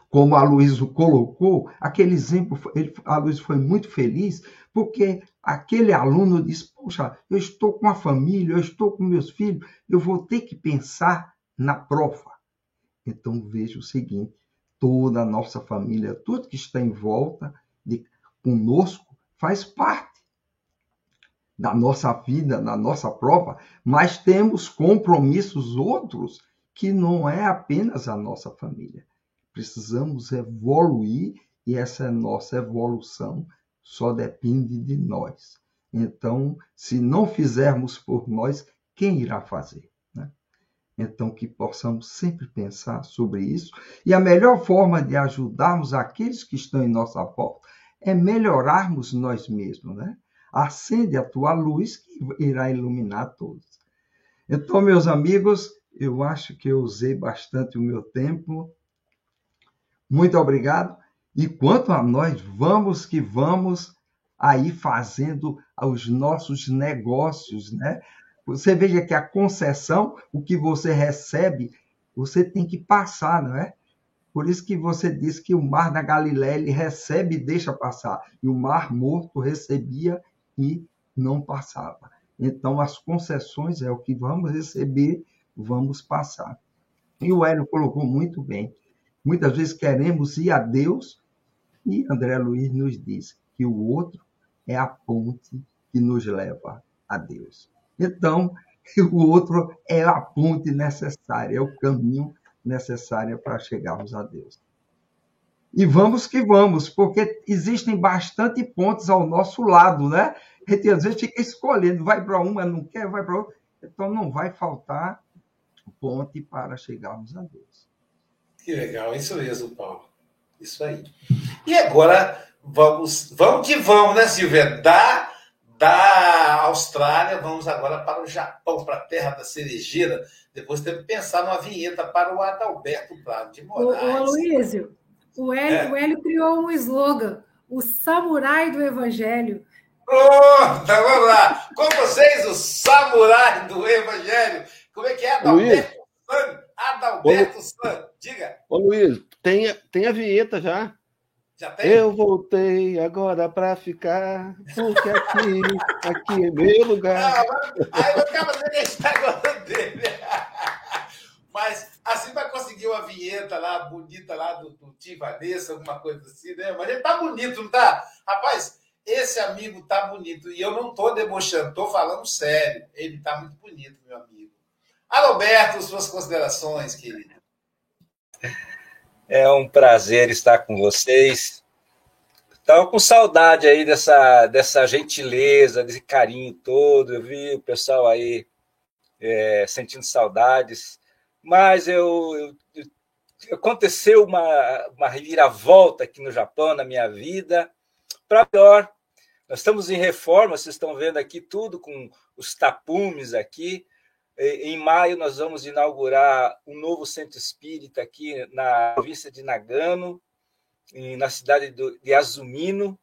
Como a Luísa colocou, aquele exemplo, a Luísa foi muito feliz, porque aquele aluno diz: Poxa, eu estou com a família, eu estou com meus filhos, eu vou ter que pensar na prova. Então veja o seguinte: toda a nossa família, tudo que está em volta de conosco, faz parte da nossa vida, da nossa prova, mas temos compromissos outros que não é apenas a nossa família. Precisamos evoluir e essa é nossa evolução só depende de nós. Então, se não fizermos por nós, quem irá fazer? Né? Então, que possamos sempre pensar sobre isso. E a melhor forma de ajudarmos aqueles que estão em nossa volta é melhorarmos nós mesmos. Né? Acende a tua luz que irá iluminar todos. Então, meus amigos, eu acho que eu usei bastante o meu tempo. Muito obrigado. E quanto a nós, vamos que vamos aí fazendo os nossos negócios, né? Você veja que a concessão, o que você recebe, você tem que passar, não é? Por isso que você diz que o mar da Galiléia ele recebe e deixa passar, e o mar morto recebia e não passava. Então as concessões é o que vamos receber, vamos passar. E o Hélio colocou muito bem. Muitas vezes queremos ir a Deus, e André Luiz nos diz que o outro é a ponte que nos leva a Deus. Então, o outro é a ponte necessária, é o caminho necessário para chegarmos a Deus. E vamos que vamos, porque existem bastante pontes ao nosso lado, né? A gente às vezes fica escolhendo, vai para uma, não quer, vai para outra. Então não vai faltar ponte para chegarmos a Deus. Que legal, isso mesmo, Paulo. Isso aí. E agora vamos, vamos que vamos, né, Silvia? Da, da Austrália, vamos agora para o Japão, para a terra da cerejeira. Depois temos que pensar numa vinheta para o Adalberto Prado de Moraes. Ô, ô Luísio, o Hélio, é. o Hélio criou um slogan, o samurai do evangelho. Pronto, vamos lá. Com vocês, o samurai do evangelho. Como é que é, Adalberto San? Adalberto San, diga. Ô Luiz, tem, tem a vinheta já. Já tem? Eu voltei agora para ficar, porque aqui, aqui é meu lugar. aí eu ficava esse negócio dele. Mas assim vai conseguir uma vinheta lá, bonita lá do, do Tim Vanessa, alguma coisa assim, né? Mas ele tá bonito, não tá? Rapaz, esse amigo tá bonito. E eu não tô debochando, tô falando sério. Ele tá muito bonito, meu amigo. Alberto, suas considerações, querido. É um prazer estar com vocês. Estava com saudade aí dessa, dessa gentileza, desse carinho todo. Eu vi o pessoal aí é, sentindo saudades, mas eu, eu, aconteceu uma, uma reviravolta aqui no Japão, na minha vida, para pior. Nós estamos em reforma, vocês estão vendo aqui tudo com os tapumes aqui, Em maio, nós vamos inaugurar um novo centro espírita aqui na província de Nagano, na cidade de Azumino,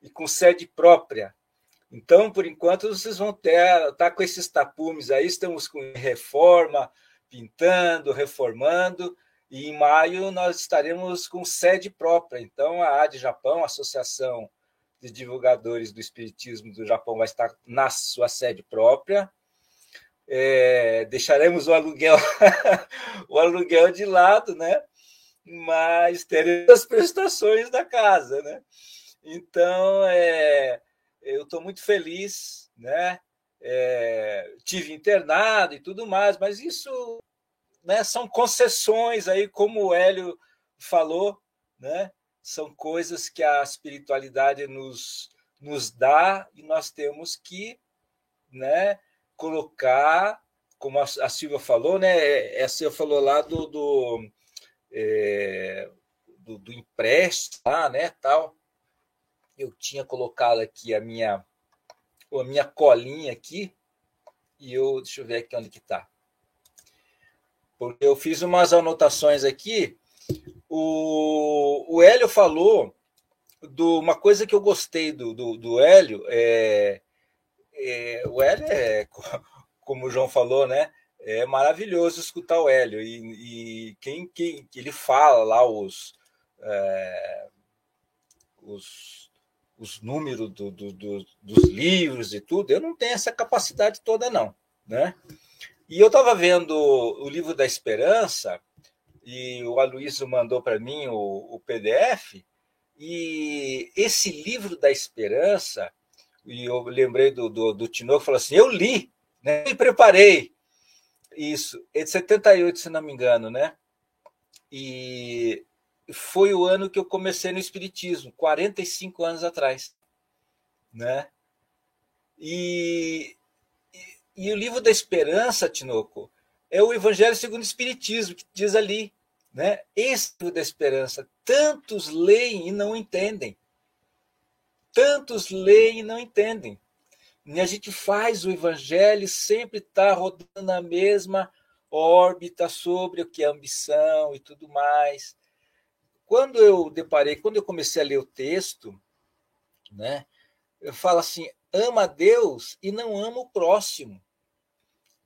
e com sede própria. Então, por enquanto, vocês vão ter tá com esses tapumes aí, estamos com reforma, pintando, reformando, e em maio nós estaremos com sede própria. Então, a AD Japão, a Associação de Divulgadores do Espiritismo do Japão, vai estar na sua sede própria. É, deixaremos o aluguel, o aluguel de lado, né? Mas teremos as prestações da casa, né? Então, é, eu estou muito feliz, né? É, tive internado e tudo mais, mas isso né, são concessões aí, como o Hélio falou, né? São coisas que a espiritualidade nos, nos dá e nós temos que né, colocar, como a, Silvia falou, né? A Silvia falou lá do, do, é, do, do empréstimo, lá, né? Tal eu tinha colocado aqui a minha a minha colinha aqui e eu deixa eu ver aqui onde que está porque eu fiz umas anotações aqui o, o Hélio falou de uma coisa que eu gostei do, do, do Hélio é, é, o Hélio é como o João falou né é maravilhoso escutar o Hélio e, e quem, quem ele fala lá os é, os os números do, do, do, dos livros e tudo, eu não tenho essa capacidade toda, não. Né? E eu estava vendo o livro da Esperança, e o Aloysio mandou para mim o, o, PDF, e esse livro da Esperança, e eu lembrei do, do, do Tinoco, falou assim: eu li, né? e preparei isso, é de 78, se não me engano, né? E foi o ano que eu comecei no Espiritismo, 45 anos atrás. Né? E, e, e o livro da Esperança, Tinoco, é o Evangelho segundo o Espiritismo, que diz ali. Né? Esse da Esperança, tantos leem e não entendem. Tantos leem e não entendem. E a gente faz o Evangelho sempre está rodando na mesma órbita sobre o que é ambição e tudo mais. Quando eu deparei, quando eu comecei a ler o texto, né, eu falo assim: ama a Deus e não ama o próximo.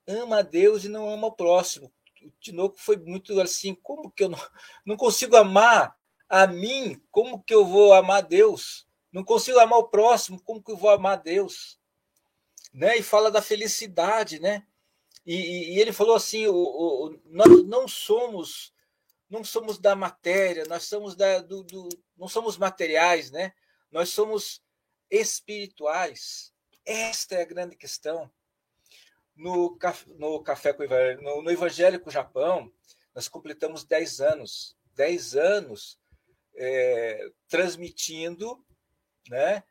Ama a Deus e não ama o próximo. O Tinoco foi muito assim: como que eu não, não consigo amar a mim? Como que eu vou amar a Deus? Não consigo amar o próximo, como que eu vou amar Deus? Né? E fala da felicidade, né? E, e ele falou assim: o, o, nós não somos não somos da matéria, nós somos da, do, do, não somos materiais, né? Nós somos espirituais. Esta é a grande questão. No, no Café com no, no Evangélico Japão, nós completamos 10 anos. 10 anos é, transmitindo, né?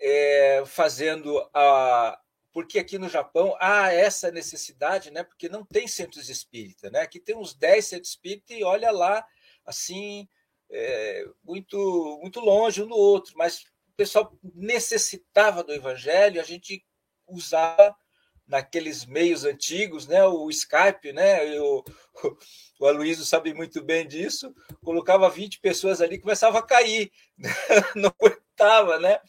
É, fazendo a, porque aqui no Japão há essa necessidade, né? Porque não tem centros espírita, né? Aqui tem uns 10 centros espírita e olha lá, assim, é, muito, muito longe um do outro, mas o pessoal necessitava do evangelho, a gente usava naqueles meios antigos, né? O Skype, né? Eu, o Aloysio sabe muito bem disso. Colocava 20 pessoas ali, começava a cair, não aguentava, né?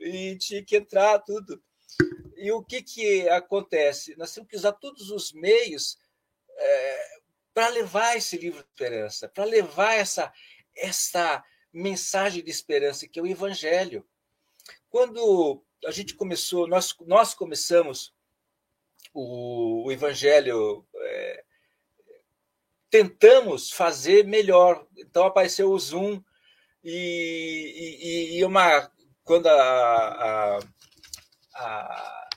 E tinha que entrar tudo. E o que, que acontece? Nós temos que usar todos os meios é, para levar esse livro de esperança, para levar essa, essa mensagem de esperança, que é o Evangelho. Quando a gente começou, nós, nós começamos o, o Evangelho, é, tentamos fazer melhor. Então apareceu o Zoom e, e, e uma quando a, a a,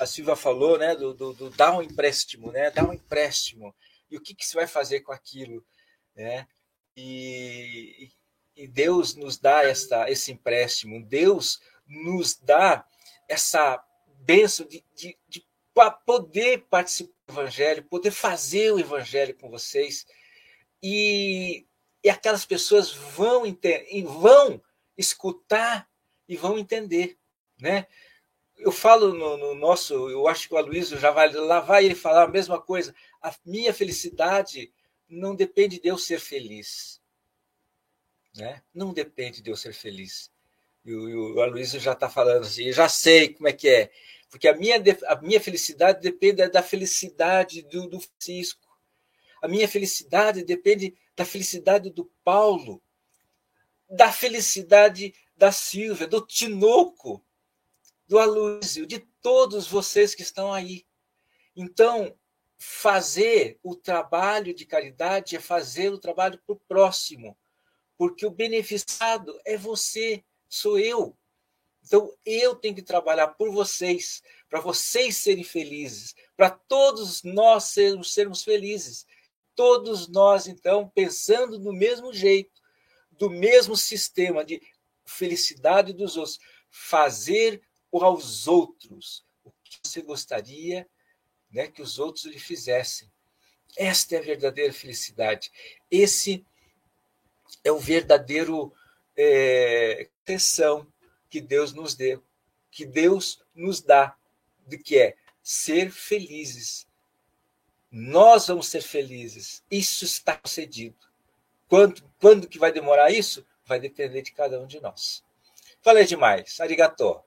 a Silva falou, né, do, do, do, dar um empréstimo, né, dar um empréstimo. E o que, que se vai fazer com aquilo, né? E, e Deus nos dá esta, esse empréstimo, Deus nos dá essa bênção de, de, de poder participar do Evangelho, poder fazer o Evangelho com vocês. E, e aquelas pessoas vão, vão escutar e vão entender. Né? eu falo no, no, nosso, eu acho que o Aloysio já vai lá vai ele falar a mesma coisa. A minha felicidade não depende de eu ser feliz, né? Não depende de eu ser feliz. E o, o Aloysio já está falando assim, já sei como é que é, porque a minha a minha felicidade depende da felicidade do, do Francisco. A minha felicidade depende da felicidade do Paulo, da felicidade da Silvia, do Tinoco, do Aloysio, de todos vocês que estão aí. Então, fazer o trabalho de caridade é fazer o trabalho para o próximo, porque o beneficiado é você, sou eu. Então, eu tenho que trabalhar por vocês, para vocês serem felizes, para todos nós sermos, sermos felizes. Todos nós, então, pensando do mesmo jeito, do mesmo sistema de felicidade dos outros, fazer aos outros o que você gostaria né, que os outros lhe fizessem. Esta é a verdadeira felicidade. Esse é o verdadeiro é, que Deus nos deu, que Deus nos dá, de que é ser felizes. Nós vamos ser felizes. Isso está concedido. Quando, quando que vai demorar isso? Vai depender de cada um de nós. Falei demais. Arigatô.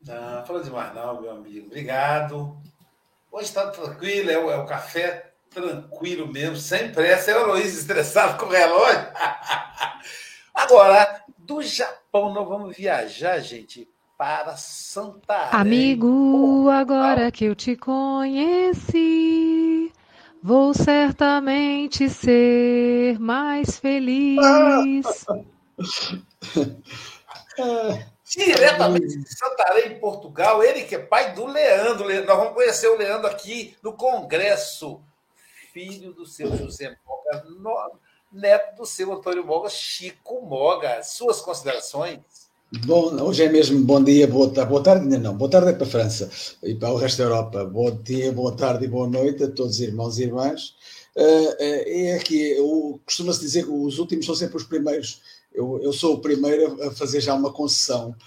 Não, fala demais não, meu amigo. Obrigado. Hoje está tranquilo, é o, é o, café tranquilo mesmo, sem pressa. O Luiz estressado com o relógio. Agora, do Japão, nós vamos viajar, gente, para Santa Amigo, agora que eu te conheci, vou certamente ser mais feliz. Diretamente de Santarém, Portugal, ele que é pai do Leandro. Nós vamos conhecer o Leandro aqui no Congresso. Filho do seu José Moga, neto do seu Antônio Moga, Chico Moga. Suas considerações? Bom, hoje é mesmo bom dia, boa tarde, boa tarde ainda não, boa tarde é para a França e para o resto da Europa. Bom dia, boa tarde e boa noite a todos os irmãos e irmãs. Uh, uh, é que costuma-se dizer que os últimos são sempre os primeiros eu, eu sou o primeiro a fazer já uma concessão.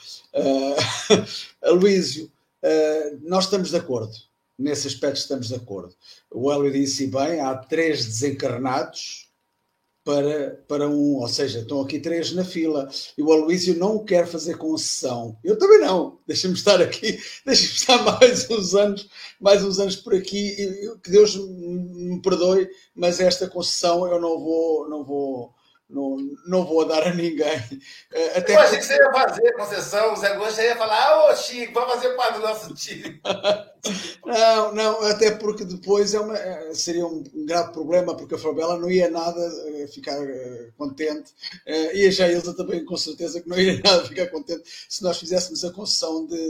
Uh, uh, nós estamos de acordo. Nesse aspecto estamos de acordo. O Hélio disse bem, há três desencarnados para, para um, ou seja, estão aqui três na fila. E o Aloísio não quer fazer concessão. Eu também não. Deixa-me estar aqui, deixa-me estar mais uns anos, mais uns anos por aqui. E, que Deus me perdoe, mas esta concessão eu não vou, não vou, não, não vou dar a ninguém. Eh, até eu achei que você ia fazer concessão, o Zé Gosta ia falar, ah, ô Chico, vamos fazer parte do nosso time. não, não, até porque depois é uma, eh, seria um grave problema, porque a Fabela não ia nada eh, ficar contente, e a Jailza também com certeza que não ia nada ficar contente se nós fizéssemos a concessão de,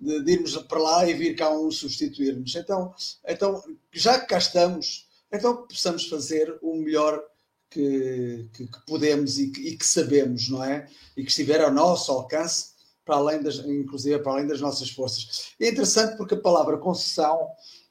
de, de irmos para lá e vir cá um substituir-nos. Então, então, já que cá estamos, então possamos fazer o melhor que, que, que podemos e que, e que, sabemos, não é? E que estiver ao nosso alcance, para além das, inclusive para além das nossas forças. É interessante porque a palavra concessão,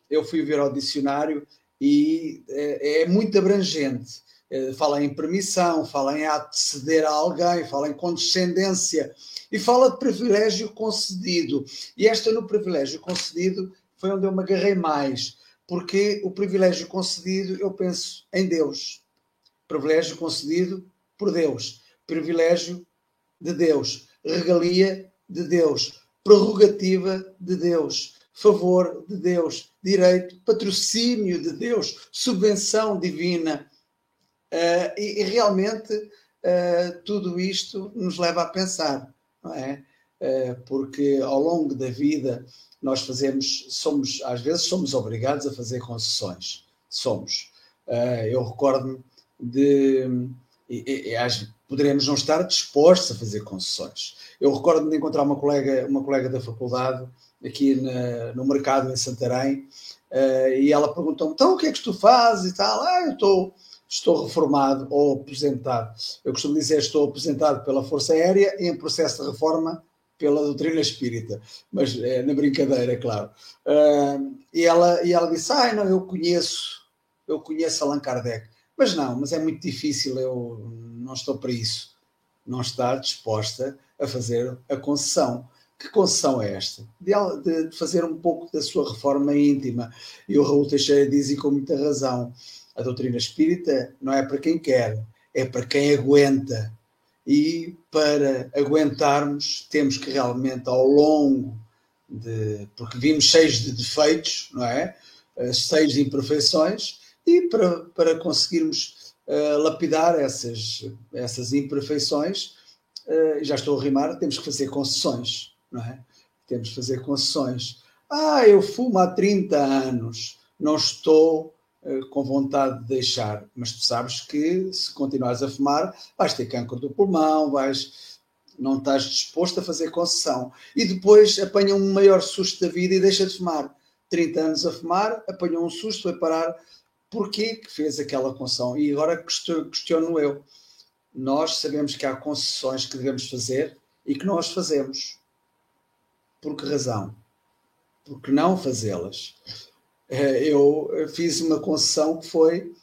eu fui ver ao dicionário e é, é muito abrangente. É, fala em permissão, fala em aceder a alguém, fala em condescendência e fala de privilégio concedido. E esta no privilégio concedido foi onde eu me agarrei mais, porque o privilégio concedido eu penso em Deus, privilégio concedido por Deus, privilégio de Deus, regalia de Deus, prerrogativa de Deus, favor de Deus, direito, patrocínio de Deus, subvenção divina. Uh, e, e, realmente uh, tudo isto nos leva a pensar, não é? Uh, porque ao longo da vida nós fazemos, somos, às vezes somos obrigados a fazer concessões. Somos. eu recordo-me de. E, e, e, poderemos não estar dispostos a fazer concessões. Eu recordo-me de encontrar uma colega, uma colega da faculdade aqui na, no mercado em Santarém uh, e ela perguntou-me: então o que é que tu fazes e tal? Ah, eu estou, estou reformado ou aposentado. Eu costumo dizer: estou aposentado pela Força Aérea e em processo de reforma pela doutrina espírita, mas é, na brincadeira, é claro. Uh, e, ela, e ela disse: Ah, não, eu conheço, eu conheço Allan Kardec. Mas não, mas é muito difícil, eu não estou para isso. não está disposta a fazer a concessão. Que concessão é esta? De, de fazer um pouco da sua reforma íntima. E o Raul Teixeira diz, e com muita razão, a doutrina espírita não é para quem quer, é para quem aguenta. E para aguentarmos, temos que realmente, ao longo de. porque vimos cheios de defeitos, não é? Cheios de imperfeições, e para, para conseguirmos uh, lapidar essas, essas imperfeições, uh, já estou a rimar, temos que fazer concessões, não é? Temos que fazer concessões. Ah, eu fumo há 30 anos, não estou uh, com vontade de deixar, mas tu sabes que se continuares a fumar, vais ter câncer do pulmão, vais não estás disposto a fazer concessão. E depois apanha um maior susto da vida e deixa de fumar. 30 anos a fumar, apanhou um susto, foi parar porquê que fez aquela concessão. E agora questiono eu. Nós sabemos que há concessões que devemos fazer e que nós fazemos. Por que razão? Porque não fazê-las? Eh, eu fiz uma concessão que foi,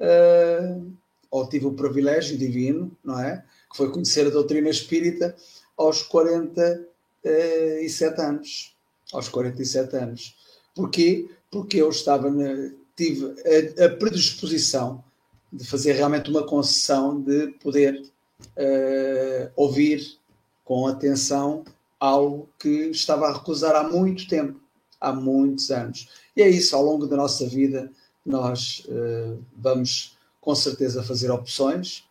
uh, ou tive o privilégio divino, não é? Que foi conhecer a doutrina espírita aos 47 anos. Aos 47 anos. Porquê? Porque eu estava na, tive a, a, predisposição de fazer realmente uma concessão de poder uh, ouvir com atenção algo que estava a recusar há muito tempo, há muitos anos. E é isso, ao longo da nossa vida, nós uh, vamos com certeza fazer opções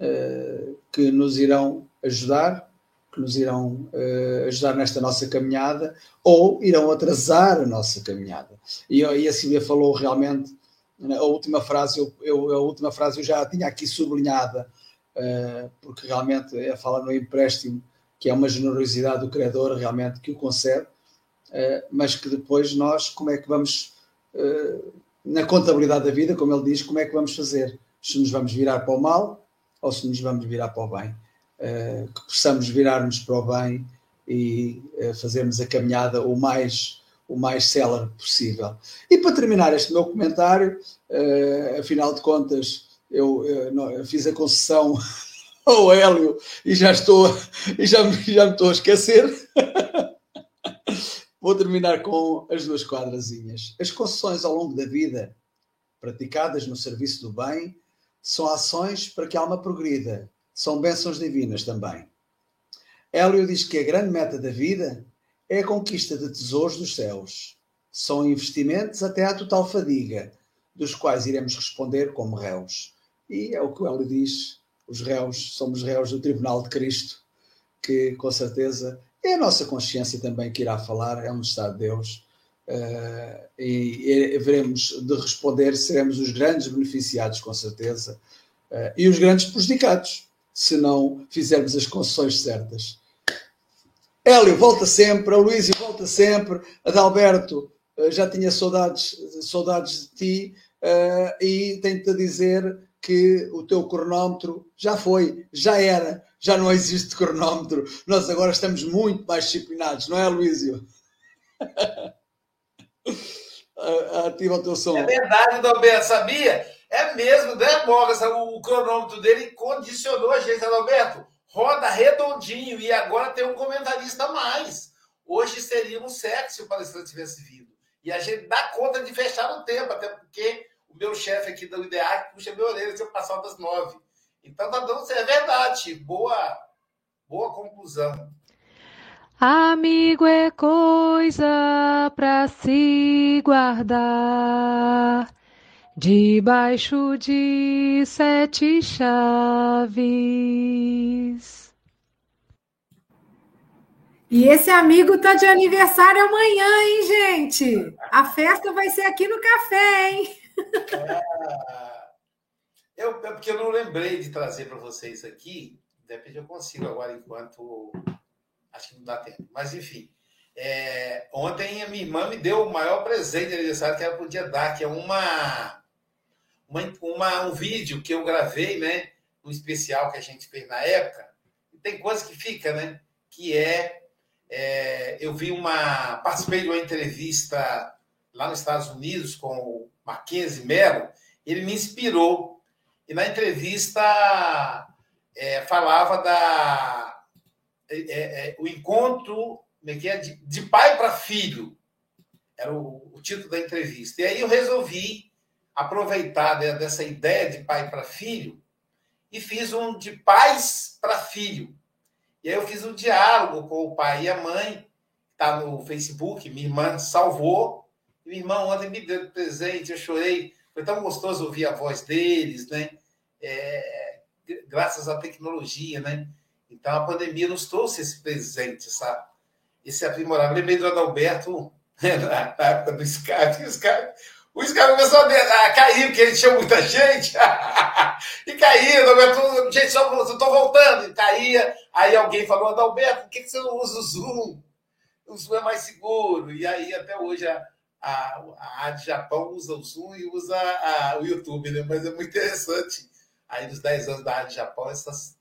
uh, que nos irão ajudar, que nos irão uh, ajudar nesta nossa caminhada ou irão atrasar a nossa caminhada. E, e a Silvia falou realmente, a última frase, eu, eu, a última frase eu já tinha aqui sublinhada, uh, porque realmente é fala no empréstimo, que é uma generosidade do Criador realmente que o concede, uh, mas que depois nós, como é que vamos, na contabilidade da vida, como ele diz, como é que vamos fazer? Se nos vamos virar para o mal ou se nos vamos virar para o bem? Eh, que possamos virar-nos para o bem e uh, fazermos a caminhada o mais, o mais célere possível. E para terminar este meu comentário, uh, afinal de contas, eu, eu fiz a concessão ao Hélio e já estou e já, já me estou a esquecer. Vou terminar com as duas quadrazinhas. As concessões ao longo da vida, praticadas no serviço do bem, são ações para que a alma progrida são bênçãos divinas também. Hélio diz que a grande meta da vida é a conquista de tesouros dos céus. São investimentos até à total fadiga, dos quais iremos responder como réus. E é o que Hélio diz: os réus, somos réus do Tribunal de Cristo, que com certeza é a nossa consciência também que irá falar, é um Estado de Deus. Uh, e, e veremos de responder, seremos os grandes beneficiados, com certeza, uh, e os grandes prejudicados se não fizermos as concessões certas. Hélio volta sempre, a Luísio volta sempre, Adalberto eh, já tinha saudades, saudades de ti uh, e tenho-te a dizer que o teu cronómetro já foi, já era, já não existe cronómetro. Nós agora estamos muito mais disciplinados, não é, Luísio? Ativa o teu som. É verdade, Adalberto, sabia? É mesmo, né, Mogas? O, o cronômetro dele condicionou a gente, Alberto. Roda redondinho e agora tem um comentarista a mais. Hoje seria um sexo se o palestrante tivesse vindo. E a gente dá conta de fechar o tempo, até porque o meu chefe aqui do IDEAC puxa minha orelha se eu passar das nove. Então tá dando certo. É verdade. Boa, boa conclusão. Amigo é coisa para se guardar debaixo de sete chaves. E esse amigo tá de aniversário amanhã, hein, gente? A festa vai ser aqui no café, hein? É, eu, é porque eu não lembrei de trazer para vocês aqui. De repente eu consigo agora, enquanto. Acho que não dá tempo. Mas, enfim. É, ontem a minha irmã me deu o maior presente de aniversário que ela podia dar, que é uma uma, uma, um vídeo que eu gravei, né? Um especial que a gente fez na época. E tem coisa que fica, né? Que é, é, eu vi uma. Participei de uma entrevista lá nos Estados Unidos com o Mackenzie Mello. Ele me inspirou. E na entrevista é, falava da é, é, é o encontro é? de, de pai para filho. Era o, o, título da entrevista. E aí eu resolvi aproveitar dessa ideia de pai para filho e fiz um de pais para filho. E aí eu fiz um diálogo com o pai e a mãe, está no Facebook, minha irmã salvou, e minha irmã ontem me deu presente, eu chorei, foi tão gostoso ouvir a voz deles, né? É, graças à tecnologia, né? Então a pandemia nos trouxe esse presente, sabe? Esse aprimoramento. Lembrei do Adalberto, na época do Skype, os caras começou a, cair, porque ele tinha muita gente. e caía, Adalberto, gente, só estou voltando. E caía. Aí alguém falou, Adalberto, por que você não usa o Zoom? O Zoom é mais seguro. E aí, até hoje, a, a, a Japão usa o Zoom e usa a, o YouTube, né? Mas é muito interessante. Aí, nos 10 anos da AD Japão, essas,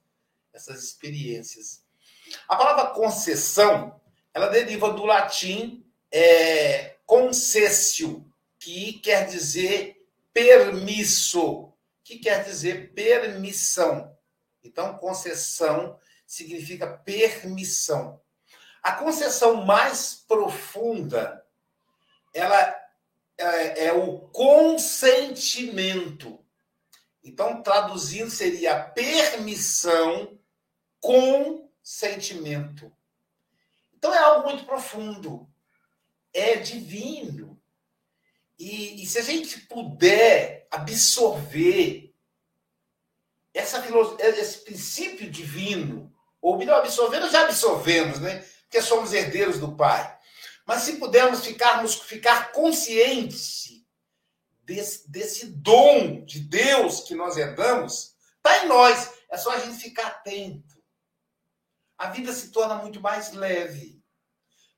essas experiências. A palavra concessão, ela deriva do latim é, concessio, que quer dizer permisso, que quer dizer permissão. Então, concessão significa permissão. A concessão mais profunda, ela é, é o consentimento. Então, traduzindo, seria permissão com sentimento. Então, é algo muito profundo. É divino. E, e se a gente puder absorver essa esse princípio divino, ou melhor, absorver, nós já absorvemos, né? Porque somos herdeiros do Pai. Mas se pudermos ficarmos, ficar conscientes desse, desse dom de Deus que nós herdamos, está em nós. É só a gente ficar atento. A vida se torna muito mais leve.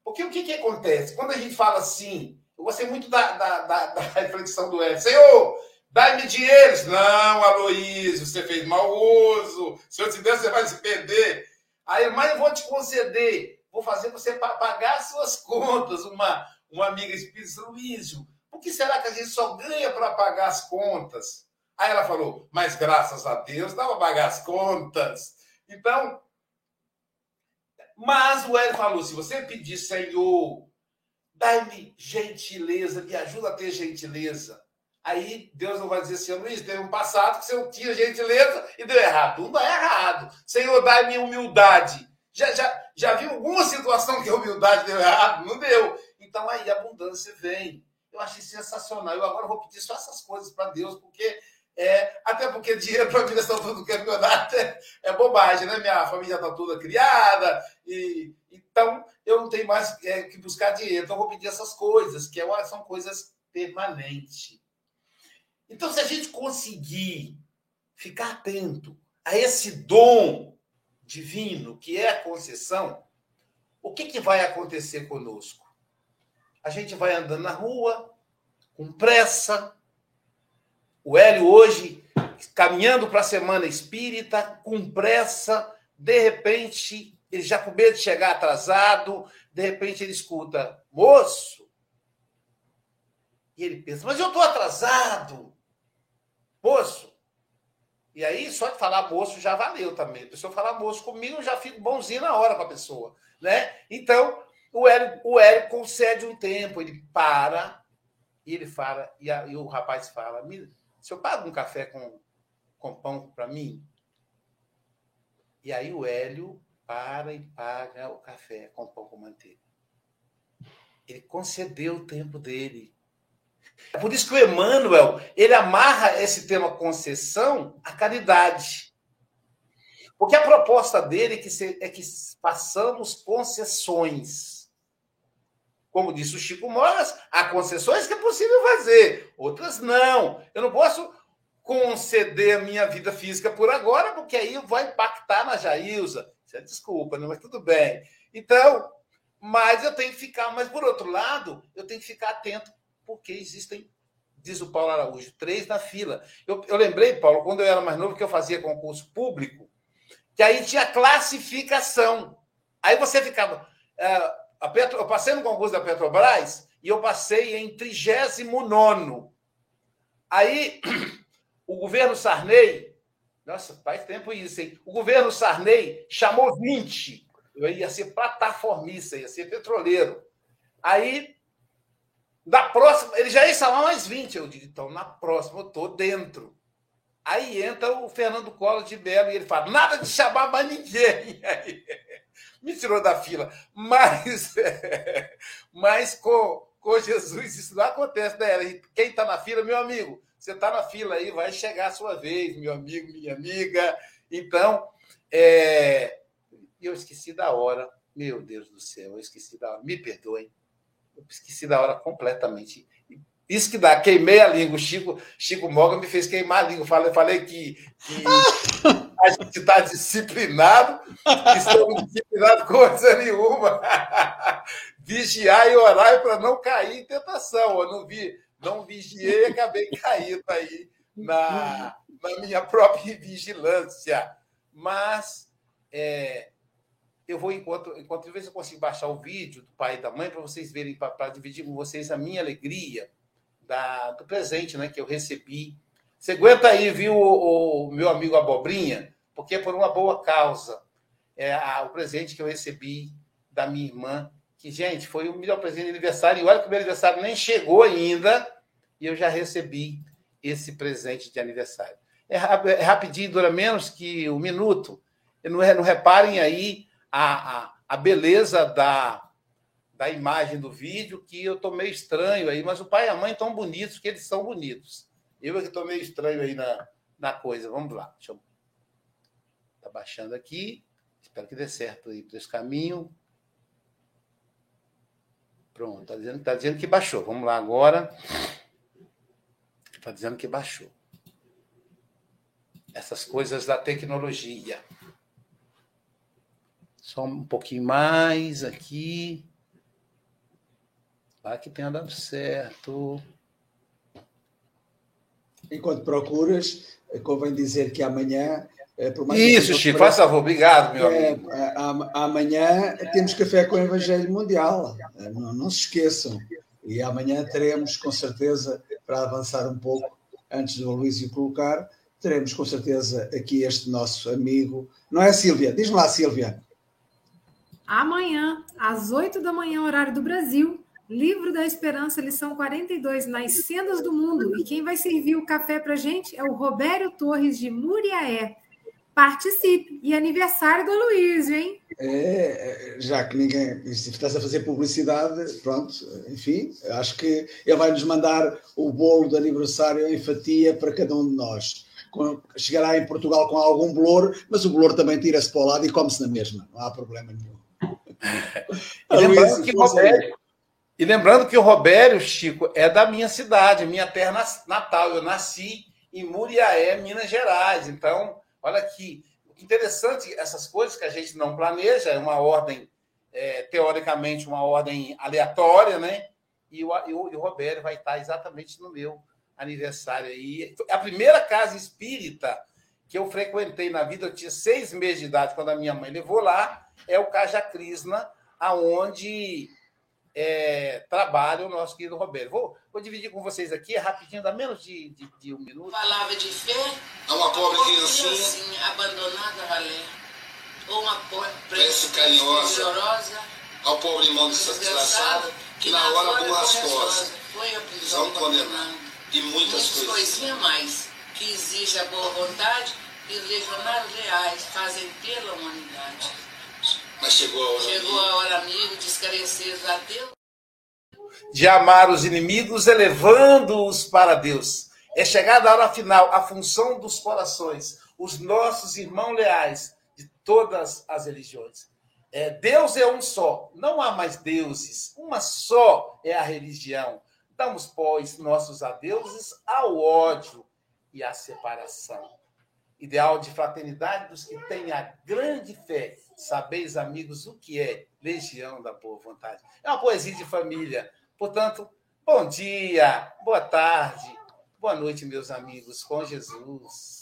Porque o que, que acontece? Quando a gente fala assim, eu gostei muito da, da, da, da reflexão do Ed. Senhor, dá-me dinheiro. Não, Aloísio, você fez mau uso. Se eu te der, você vai se perder. Aí, mas eu vou te conceder. Vou fazer você pagar suas contas. Uma, uma amiga espírita, Luísio, por que será que a gente só ganha para pagar as contas? Aí ela falou, mas graças a Deus dá para pagar as contas. Então, mas o Hélio falou: se você pedir, Senhor, Dai-me gentileza, me ajuda a ter gentileza. Aí Deus não vai dizer assim, Luiz, teve um passado que você não tinha gentileza e deu errado. Não dá errado. Senhor, dai-me humildade. Já, já, já viu alguma situação que a humildade deu errado? Não deu. Então aí a abundância vem. Eu achei sensacional. Eu agora vou pedir só essas coisas para Deus, porque é, até porque dinheiro para nessa altura do campeonato é, é bobagem, né? Minha família está toda criada, e então eu não tenho mais é, que buscar dinheiro, então eu vou pedir essas coisas, que é, são coisas permanentes. Então, se a gente conseguir ficar atento a esse dom divino, que é a concessão, o que, que vai acontecer conosco? A gente vai andando na rua, com pressa. O Hélio hoje, caminhando para a semana espírita, com pressa, de repente ele já com medo de chegar atrasado, de repente ele escuta, moço. E ele pensa, mas eu estou atrasado. Moço. E aí, só de falar moço já valeu também. A pessoa falar moço comigo, eu já fico bonzinho na hora com a pessoa. Né? Então, o Hélio, o Hélio concede um tempo, ele para e ele fala, e, a, e o rapaz fala: se eu pago um café com, com pão para mim? E aí o Hélio para e paga o café com pão com manteiga. Ele concedeu o tempo dele. É por isso que o Emmanuel, ele amarra esse tema concessão à caridade. Porque a proposta dele é que, se, é que façamos concessões. Como disse o Chico Moras, há concessões que é possível fazer, outras não. Eu não posso conceder a minha vida física por agora, porque aí vai impactar na Jailza, você desculpa, né? mas tudo bem. Então, mas eu tenho que ficar, mas por outro lado, eu tenho que ficar atento, porque existem, diz o Paulo Araújo, três na fila. Eu, eu lembrei, Paulo, quando eu era mais novo, que eu fazia concurso público, que aí tinha classificação. Aí você ficava. É, a Petro, eu passei no concurso da Petrobras e eu passei em 39. Aí o governo Sarney Nossa, faz tempo isso, hein? O governo Sarney chamou 20. Eu ia ser plataformista, ia ser petroleiro. Aí, da próxima, ele já ia chamar mais 20. Eu digo, então, na próxima eu estou dentro. Aí entra o Fernando Collor de Mello e ele fala: nada de chamar mais ninguém. Aí, me tirou da fila. Mas, mas com, com Jesus isso não acontece, né? Quem está na fila, meu amigo, você está na fila aí, vai chegar a sua vez, meu amigo, minha amiga. Então, é... eu esqueci da hora. Meu Deus do céu, eu esqueci da hora. Me perdoem. Eu esqueci da hora completamente. Isso que dá, queimei a língua. O Chico, Chico Morgan me fez queimar a língua. Falei, falei que, que a gente está disciplinado, estamos disciplinados coisa nenhuma. Vigiar e orar para não cair em tentação. Eu não vi, não vigiei e acabei caindo aí na, na minha própria vigilância. Mas é, eu vou, enquanto, enquanto ver se eu consigo baixar o vídeo do pai e da mãe, para vocês verem, para dividir com vocês a minha alegria da, do presente né, que eu recebi. Você aguenta aí, viu, o, o meu amigo Abobrinha? Porque é por uma boa causa. É a, o presente que eu recebi da minha irmã, que, gente, foi o melhor presente de aniversário. E olha que o meu aniversário nem chegou ainda, e eu já recebi esse presente de aniversário. É, é rapidinho, dura menos que um minuto. Não, não reparem aí a, a, a beleza da, da imagem do vídeo que eu tô meio estranho aí, mas o pai e a mãe estão bonitos, que eles são bonitos. Eu é que estou meio estranho aí na, na coisa. Vamos lá. Deixa eu... Tá baixando aqui. Espero que dê certo aí para esse caminho. Pronto, está dizendo, tá dizendo que baixou. Vamos lá agora. Está dizendo que baixou. Essas coisas da tecnologia. Só um pouquinho mais aqui. Vai que tenha dado certo. Enquanto procuras, convém dizer que amanhã. Eh, Isso, Chico, faz favor, obrigado, meu é, amigo. Amanhã temos café com o Evangelho Mundial, eh, não, não se esqueçam. E amanhã teremos, com certeza, para avançar um pouco, antes do Luísio colocar, teremos com certeza aqui este nosso amigo. Não é, Sílvia? Diz-me lá, Sílvia. Amanhã, às 8 da manhã, horário do Brasil, Livro da Esperança, lição 42, Nas Sendas do Mundo. E quem vai servir o café para gente é o Robério Torres, de Muriaé. Participe! E aniversário do Aloysio, hein? É, já que ninguém está a fazer publicidade, pronto, enfim, acho que ele vai nos mandar o bolo de aniversário em fatia para cada um de nós. Chegará em Portugal com algum bolor, mas o bolor também tira-se para o lado e come-se na mesma, não há problema nenhum. Lembrando que Robério, e lembrando que o Robério, Chico, é da minha cidade, minha terra natal. Eu nasci em Muriaé, Minas Gerais. Então, olha aqui, interessante essas coisas que a gente não planeja, é uma ordem, é, teoricamente, uma ordem aleatória, né? E o, e o, e o Robério vai estar exatamente no meu aniversário aí. A primeira casa espírita que eu frequentei na vida, eu tinha seis meses de idade quando a minha mãe levou lá, é o Caja Krishna, aonde é, trabalha o nosso querido Roberto. Vou, vou dividir com vocês aqui, é rapidinho, dá menos de, de, de um minuto. Palavra de fé. A uma pobre criancinha assim, abandonada a valer, ou uma prece carinhosa ao pobre irmão desgraçado que na hora do as costas. São condenados e muitas coisas. coisinhas mais. Que exige a boa vontade e os legionários reais fazem pela humanidade. Mas chegou a hora, chegou a hora amigo, de esclarecer a Deus. De amar os inimigos, elevando-os para Deus. É chegada a hora final, a função dos corações, os nossos irmãos leais de todas as religiões. É, Deus é um só, não há mais deuses, uma só é a religião. Damos, pois, nossos adeuses ao ódio e à separação. Ideal de fraternidade dos que têm a grande fé Sabeis, amigos, o que é legião da boa vontade. É uma poesia de família. Portanto, bom dia, boa tarde, boa noite, meus amigos, com Jesus.